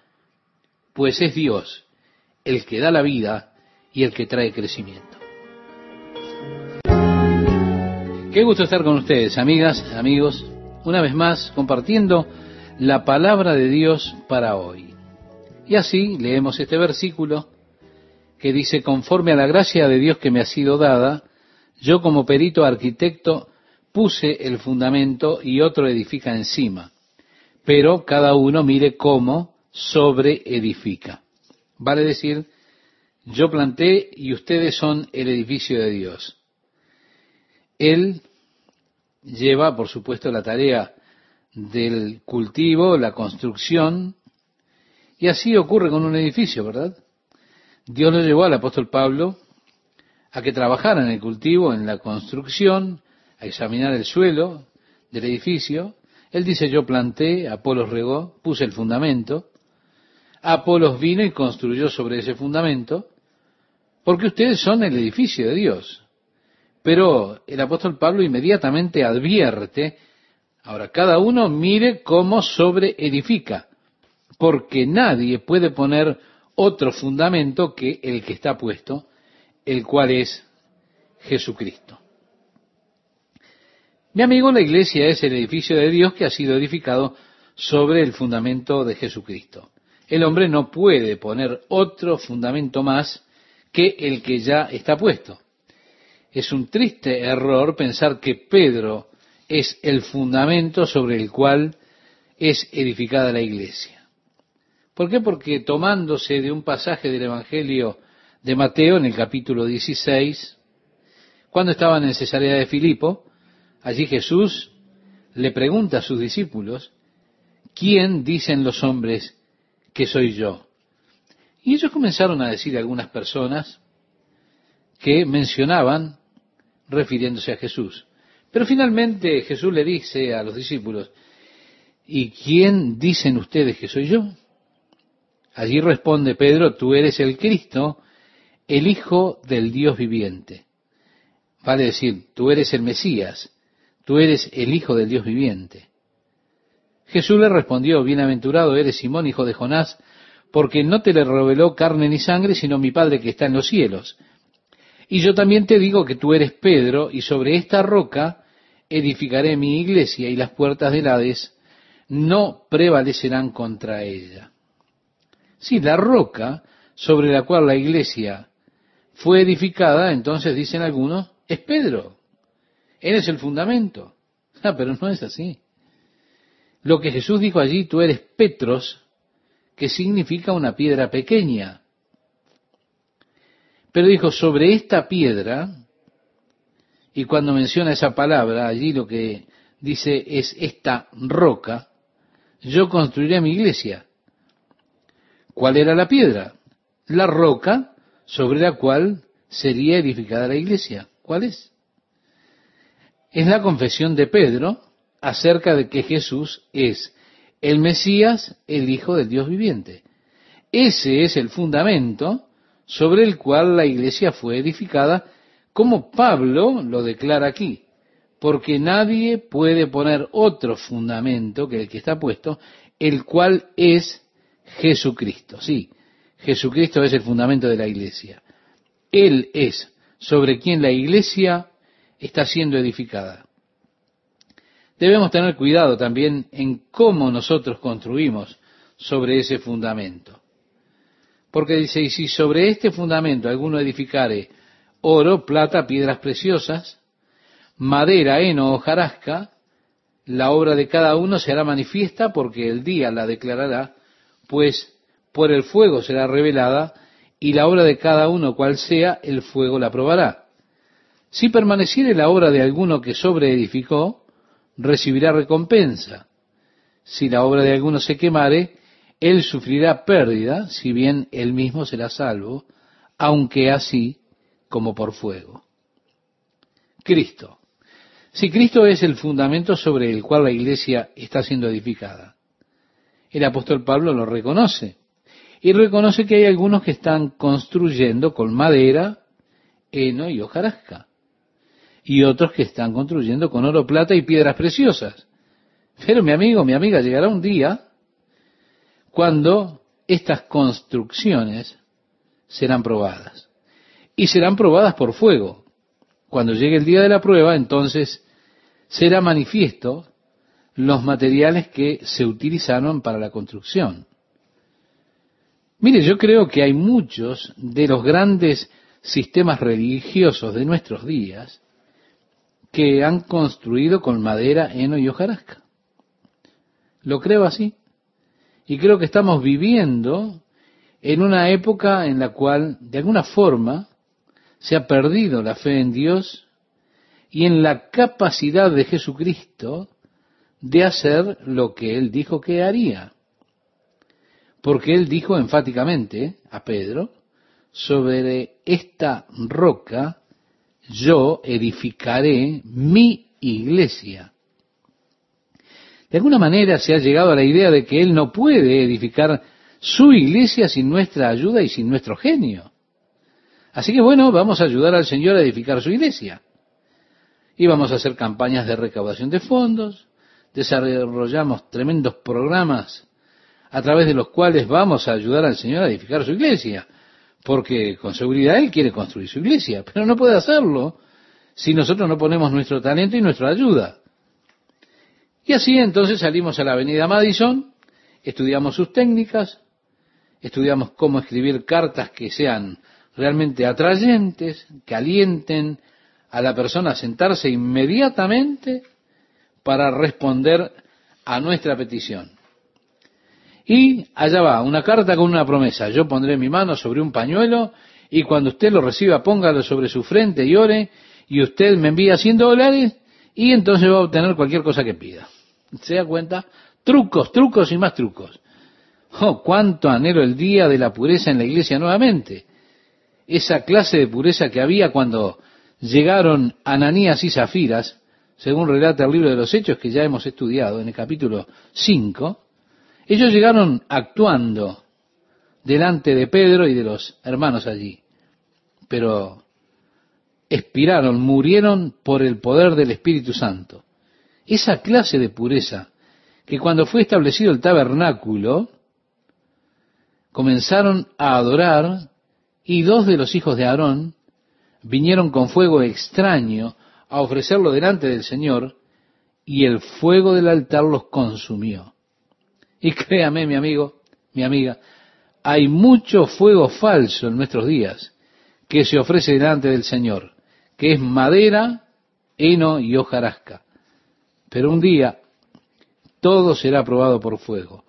pues es Dios el que da la vida y el que trae crecimiento. Qué gusto estar con ustedes, amigas, amigos, una vez más compartiendo la palabra de Dios para hoy. Y así leemos este versículo que dice, conforme a la gracia de Dios que me ha sido dada, yo como perito arquitecto puse el fundamento y otro edifica encima, pero cada uno mire cómo sobre edifica. Vale decir, yo planté y ustedes son el edificio de Dios. Él lleva, por supuesto, la tarea del cultivo, la construcción, y así ocurre con un edificio, ¿verdad? Dios lo llevó al apóstol Pablo a que trabajara en el cultivo, en la construcción, a examinar el suelo del edificio. Él dice, yo planté, Apolos regó, puse el fundamento, Apolos vino y construyó sobre ese fundamento, porque ustedes son el edificio de Dios. Pero el apóstol Pablo inmediatamente advierte, ahora cada uno mire cómo sobre edifica, porque nadie puede poner otro fundamento que el que está puesto, el cual es Jesucristo. Mi amigo, la iglesia es el edificio de Dios que ha sido edificado sobre el fundamento de Jesucristo. El hombre no puede poner otro fundamento más que el que ya está puesto. Es un triste error pensar que Pedro es el fundamento sobre el cual es edificada la iglesia. ¿Por qué? Porque tomándose de un pasaje del Evangelio de Mateo en el capítulo 16, cuando estaban en Cesarea de Filipo, allí Jesús le pregunta a sus discípulos, ¿quién dicen los hombres que soy yo? Y ellos comenzaron a decir algunas personas que mencionaban refiriéndose a Jesús. Pero finalmente Jesús le dice a los discípulos, ¿y quién dicen ustedes que soy yo? Allí responde Pedro, tú eres el Cristo, el Hijo del Dios viviente. Vale decir, tú eres el Mesías, tú eres el Hijo del Dios viviente. Jesús le respondió, bienaventurado eres Simón, hijo de Jonás, porque no te le reveló carne ni sangre, sino mi Padre que está en los cielos. Y yo también te digo que tú eres Pedro, y sobre esta roca edificaré mi iglesia, y las puertas del Hades no prevalecerán contra ella. Sí, la roca sobre la cual la iglesia fue edificada, entonces dicen algunos, es Pedro. Él es el fundamento. Ah, pero no es así. Lo que Jesús dijo allí, tú eres Petros, que significa una piedra pequeña. Pero dijo, sobre esta piedra, y cuando menciona esa palabra, allí lo que dice es esta roca, yo construiré mi iglesia. ¿Cuál era la piedra? La roca sobre la cual sería edificada la iglesia. ¿Cuál es? Es la confesión de Pedro acerca de que Jesús es el Mesías, el Hijo del Dios viviente. Ese es el fundamento sobre el cual la iglesia fue edificada, como Pablo lo declara aquí, porque nadie puede poner otro fundamento que el que está puesto, el cual es Jesucristo. Sí, Jesucristo es el fundamento de la iglesia. Él es sobre quien la iglesia está siendo edificada. Debemos tener cuidado también en cómo nosotros construimos sobre ese fundamento. Porque dice, y si sobre este fundamento alguno edificare oro, plata, piedras preciosas, madera, heno o jarasca, la obra de cada uno será manifiesta porque el día la declarará, pues por el fuego será revelada, y la obra de cada uno cual sea, el fuego la probará. Si permaneciere la obra de alguno que sobreedificó, recibirá recompensa. Si la obra de alguno se quemare, él sufrirá pérdida, si bien él mismo será salvo, aunque así como por fuego. Cristo. Si Cristo es el fundamento sobre el cual la iglesia está siendo edificada, el apóstol Pablo lo reconoce y reconoce que hay algunos que están construyendo con madera, heno y hojarasca y otros que están construyendo con oro, plata y piedras preciosas. Pero mi amigo, mi amiga, llegará un día cuando estas construcciones serán probadas. Y serán probadas por fuego. Cuando llegue el día de la prueba, entonces será manifiesto los materiales que se utilizaron para la construcción. Mire, yo creo que hay muchos de los grandes sistemas religiosos de nuestros días que han construido con madera, heno y hojarasca. Lo creo así. Y creo que estamos viviendo en una época en la cual, de alguna forma, se ha perdido la fe en Dios y en la capacidad de Jesucristo de hacer lo que Él dijo que haría. Porque Él dijo enfáticamente a Pedro, sobre esta roca yo edificaré mi iglesia. De alguna manera se ha llegado a la idea de que Él no puede edificar su iglesia sin nuestra ayuda y sin nuestro genio. Así que bueno, vamos a ayudar al Señor a edificar su iglesia. Y vamos a hacer campañas de recaudación de fondos, desarrollamos tremendos programas a través de los cuales vamos a ayudar al Señor a edificar su iglesia porque con seguridad Él quiere construir su iglesia, pero no puede hacerlo si nosotros no ponemos nuestro talento y nuestra ayuda. Y así entonces salimos a la avenida Madison, estudiamos sus técnicas, estudiamos cómo escribir cartas que sean realmente atrayentes, que alienten a la persona a sentarse inmediatamente para responder a nuestra petición. Y allá va, una carta con una promesa. Yo pondré mi mano sobre un pañuelo y cuando usted lo reciba póngalo sobre su frente y ore y usted me envía 100 dólares y entonces va a obtener cualquier cosa que pida. ¿Se da cuenta? Trucos, trucos y más trucos. Oh, cuánto anhelo el día de la pureza en la iglesia nuevamente. Esa clase de pureza que había cuando llegaron Ananías y Zafiras, según relata el libro de los Hechos que ya hemos estudiado en el capítulo 5, ellos llegaron actuando delante de Pedro y de los hermanos allí. Pero expiraron, murieron por el poder del Espíritu Santo. Esa clase de pureza que cuando fue establecido el tabernáculo, comenzaron a adorar y dos de los hijos de Aarón vinieron con fuego extraño a ofrecerlo delante del Señor y el fuego del altar los consumió. Y créame, mi amigo, mi amiga, hay mucho fuego falso en nuestros días que se ofrece delante del Señor, que es madera, heno y hojarasca. Pero un día todo será probado por fuego.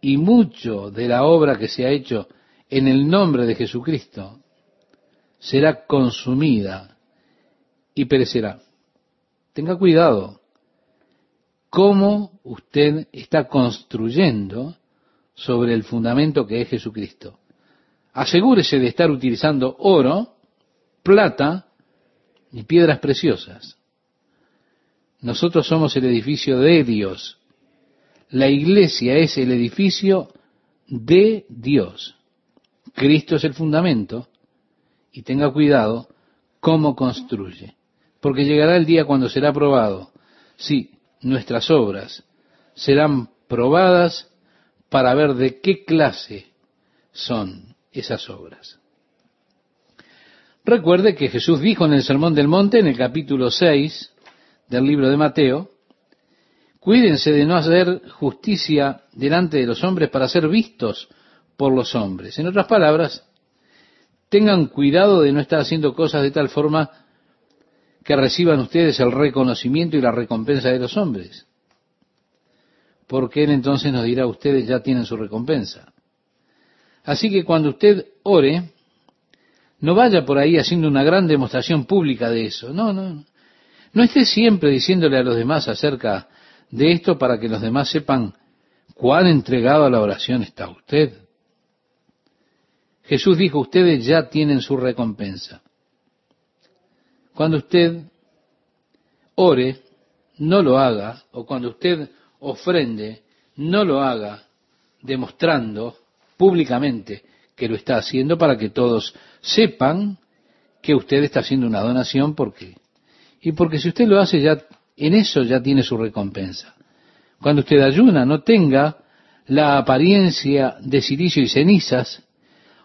Y mucho de la obra que se ha hecho en el nombre de Jesucristo será consumida y perecerá. Tenga cuidado cómo usted está construyendo sobre el fundamento que es Jesucristo. Asegúrese de estar utilizando oro, plata y piedras preciosas. Nosotros somos el edificio de Dios. La iglesia es el edificio de Dios. Cristo es el fundamento y tenga cuidado cómo construye, porque llegará el día cuando será probado. Nuestras obras serán probadas para ver de qué clase son esas obras. Recuerde que Jesús dijo en el Sermón del Monte, en el capítulo 6 del libro de Mateo, cuídense de no hacer justicia delante de los hombres para ser vistos por los hombres. En otras palabras, tengan cuidado de no estar haciendo cosas de tal forma que reciban ustedes el reconocimiento y la recompensa de los hombres. Porque Él entonces nos dirá, ustedes ya tienen su recompensa. Así que cuando usted ore, no vaya por ahí haciendo una gran demostración pública de eso. No, no. No esté siempre diciéndole a los demás acerca de esto para que los demás sepan cuán entregado a la oración está usted. Jesús dijo, ustedes ya tienen su recompensa. Cuando usted ore, no lo haga, o cuando usted ofrende, no lo haga demostrando públicamente que lo está haciendo para que todos sepan que usted está haciendo una donación porque y porque si usted lo hace ya en eso ya tiene su recompensa. Cuando usted ayuna, no tenga la apariencia de silicio y cenizas,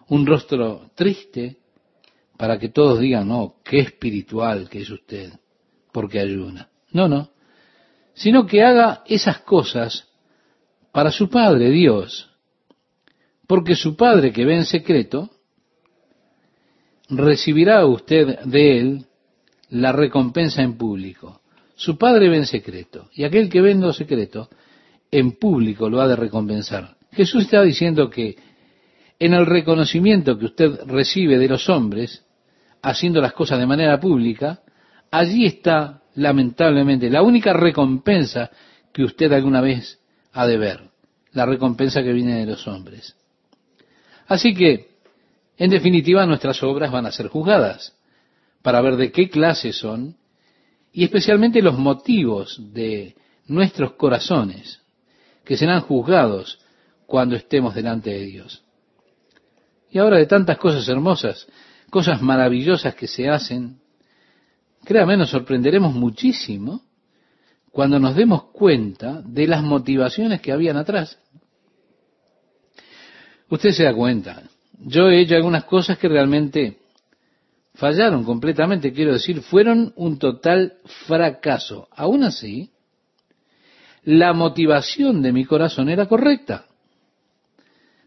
un rostro triste, para que todos digan, no, qué espiritual que es usted, porque ayuna. No, no. Sino que haga esas cosas para su Padre Dios. Porque su Padre que ve en secreto, recibirá usted de él la recompensa en público. Su Padre ve en secreto, y aquel que ve en lo secreto, en público lo ha de recompensar. Jesús está diciendo que en el reconocimiento que usted recibe de los hombres, haciendo las cosas de manera pública, allí está, lamentablemente, la única recompensa que usted alguna vez ha de ver, la recompensa que viene de los hombres. Así que, en definitiva, nuestras obras van a ser juzgadas para ver de qué clase son y especialmente los motivos de nuestros corazones, que serán juzgados cuando estemos delante de Dios. Y ahora de tantas cosas hermosas, cosas maravillosas que se hacen, créame, nos sorprenderemos muchísimo cuando nos demos cuenta de las motivaciones que habían atrás. Usted se da cuenta, yo he hecho algunas cosas que realmente fallaron completamente, quiero decir, fueron un total fracaso. Aún así, la motivación de mi corazón era correcta.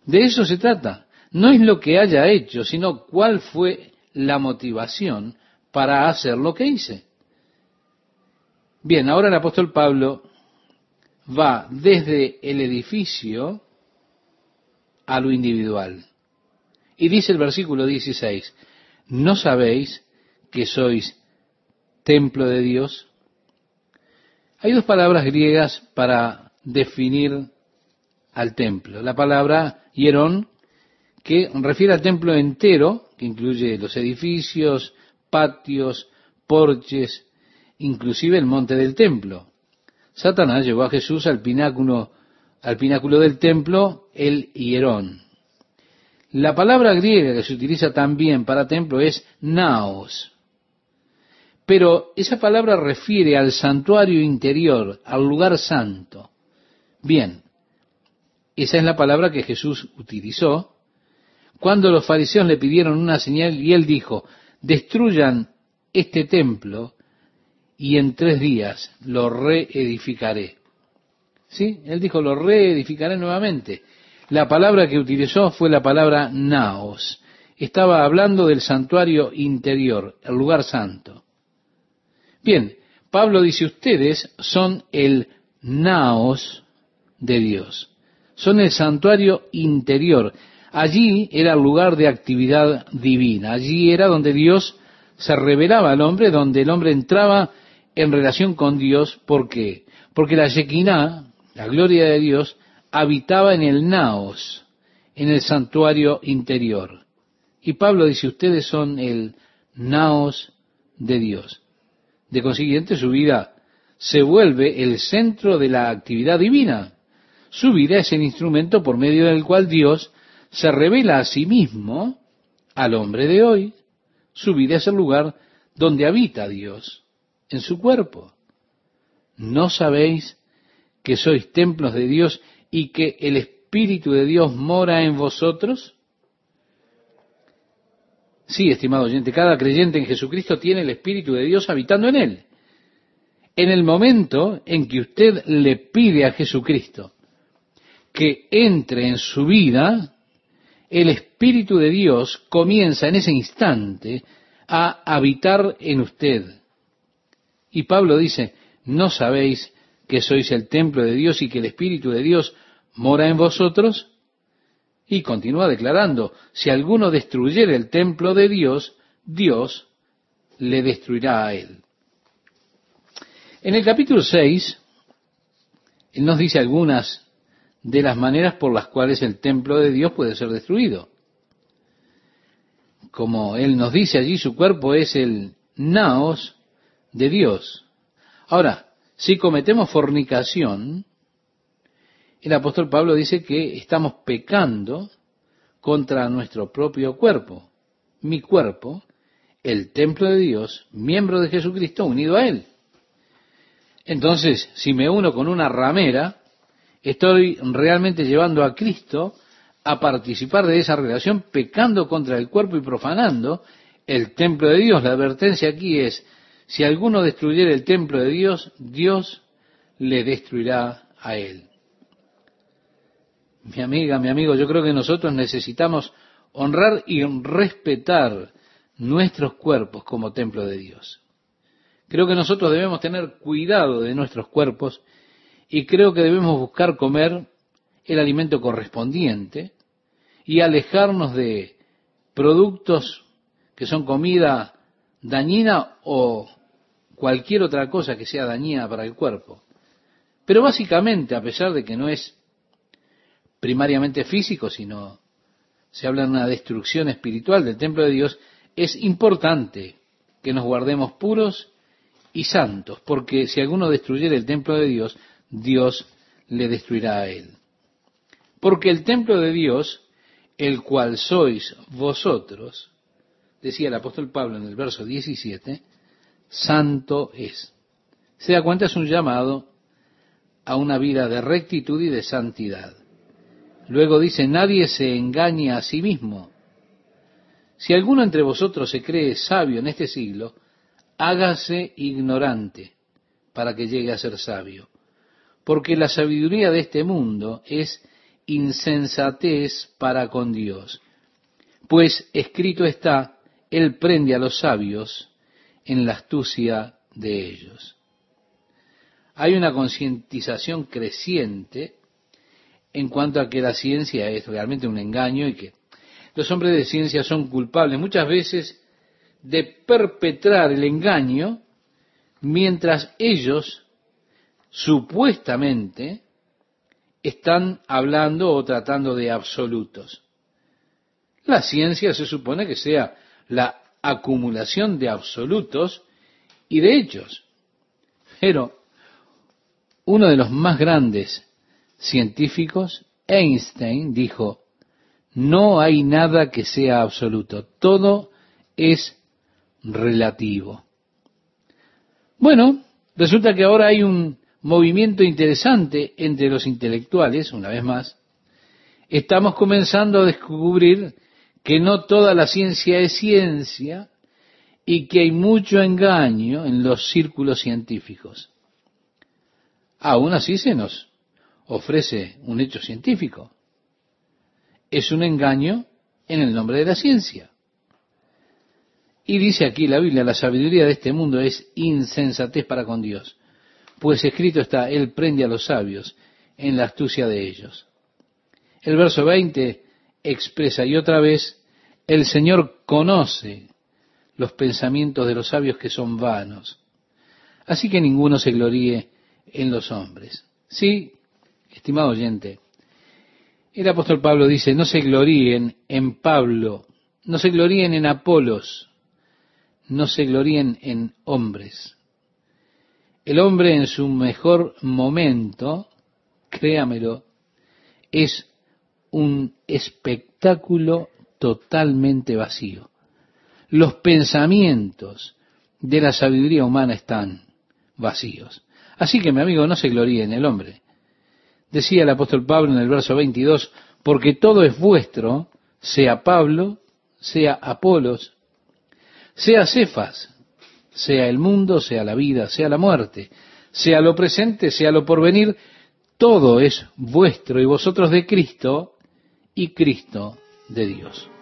De eso se trata. No es lo que haya hecho, sino cuál fue la motivación para hacer lo que hice. Bien, ahora el apóstol Pablo va desde el edificio a lo individual. Y dice el versículo 16, ¿no sabéis que sois templo de Dios? Hay dos palabras griegas para definir al templo. La palabra hierón que refiere al templo entero, que incluye los edificios, patios, porches, inclusive el monte del templo. Satanás llevó a Jesús al pináculo, al pináculo del templo, el hierón. La palabra griega que se utiliza también para templo es naos. Pero esa palabra refiere al santuario interior, al lugar santo. Bien, esa es la palabra que Jesús utilizó cuando los fariseos le pidieron una señal y él dijo, destruyan este templo y en tres días lo reedificaré. ¿Sí? Él dijo, lo reedificaré nuevamente. La palabra que utilizó fue la palabra naos. Estaba hablando del santuario interior, el lugar santo. Bien, Pablo dice, ustedes son el naos de Dios. Son el santuario interior. Allí era el lugar de actividad divina. Allí era donde Dios se revelaba al hombre, donde el hombre entraba en relación con Dios. ¿Por qué? Porque la Shekinah, la gloria de Dios, habitaba en el naos, en el santuario interior. Y Pablo dice, ustedes son el naos de Dios. De consiguiente, su vida se vuelve el centro de la actividad divina. Su vida es el instrumento por medio del cual Dios se revela a sí mismo al hombre de hoy. Su vida es el lugar donde habita Dios, en su cuerpo. ¿No sabéis que sois templos de Dios y que el Espíritu de Dios mora en vosotros? Sí, estimado oyente, cada creyente en Jesucristo tiene el Espíritu de Dios habitando en él. En el momento en que usted le pide a Jesucristo que entre en su vida, el Espíritu de Dios comienza en ese instante a habitar en usted. Y Pablo dice, ¿no sabéis que sois el templo de Dios y que el Espíritu de Dios mora en vosotros? Y continúa declarando, si alguno destruyere el templo de Dios, Dios le destruirá a él. En el capítulo 6, él nos dice algunas de las maneras por las cuales el templo de Dios puede ser destruido. Como él nos dice allí, su cuerpo es el naos de Dios. Ahora, si cometemos fornicación, el apóstol Pablo dice que estamos pecando contra nuestro propio cuerpo. Mi cuerpo, el templo de Dios, miembro de Jesucristo, unido a Él. Entonces, si me uno con una ramera, estoy realmente llevando a Cristo a participar de esa relación, pecando contra el cuerpo y profanando el templo de Dios. La advertencia aquí es, si alguno destruyera el templo de Dios, Dios le destruirá a él. Mi amiga, mi amigo, yo creo que nosotros necesitamos honrar y respetar nuestros cuerpos como templo de Dios. Creo que nosotros debemos tener cuidado de nuestros cuerpos y creo que debemos buscar comer el alimento correspondiente y alejarnos de productos que son comida dañina o cualquier otra cosa que sea dañina para el cuerpo. Pero básicamente, a pesar de que no es primariamente físico, sino se habla de una destrucción espiritual del templo de Dios, es importante que nos guardemos puros y santos, porque si alguno destruyera el templo de Dios, Dios le destruirá a él. Porque el templo de Dios, el cual sois vosotros, decía el apóstol Pablo en el verso 17, santo es. Se da cuenta, es un llamado a una vida de rectitud y de santidad. Luego dice, nadie se engaña a sí mismo. Si alguno entre vosotros se cree sabio en este siglo, hágase ignorante para que llegue a ser sabio porque la sabiduría de este mundo es insensatez para con Dios. Pues escrito está, Él prende a los sabios en la astucia de ellos. Hay una concientización creciente en cuanto a que la ciencia es realmente un engaño y que los hombres de ciencia son culpables muchas veces de perpetrar el engaño mientras ellos supuestamente están hablando o tratando de absolutos. La ciencia se supone que sea la acumulación de absolutos y de hechos. Pero uno de los más grandes científicos, Einstein, dijo, No hay nada que sea absoluto. Todo es relativo. Bueno, resulta que ahora hay un movimiento interesante entre los intelectuales, una vez más. Estamos comenzando a descubrir que no toda la ciencia es ciencia y que hay mucho engaño en los círculos científicos. Aún así se nos ofrece un hecho científico. Es un engaño en el nombre de la ciencia. Y dice aquí la Biblia, la sabiduría de este mundo es insensatez para con Dios, pues escrito está, Él prende a los sabios en la astucia de ellos. El verso 20 expresa, y otra vez, el Señor conoce los pensamientos de los sabios que son vanos. Así que ninguno se gloríe en los hombres. Sí, estimado oyente, el apóstol Pablo dice, no se gloríen en Pablo, no se gloríen en Apolos, no se gloríen en hombres. El hombre en su mejor momento, créamelo, es un espectáculo totalmente vacío. Los pensamientos de la sabiduría humana están vacíos. Así que, mi amigo, no se gloríe en el hombre. Decía el apóstol Pablo en el verso 22, porque todo es vuestro, sea Pablo, sea Apolos, sea Cefas, sea el mundo, sea la vida, sea la muerte, sea lo presente, sea lo porvenir, todo es vuestro y vosotros de Cristo y Cristo de Dios.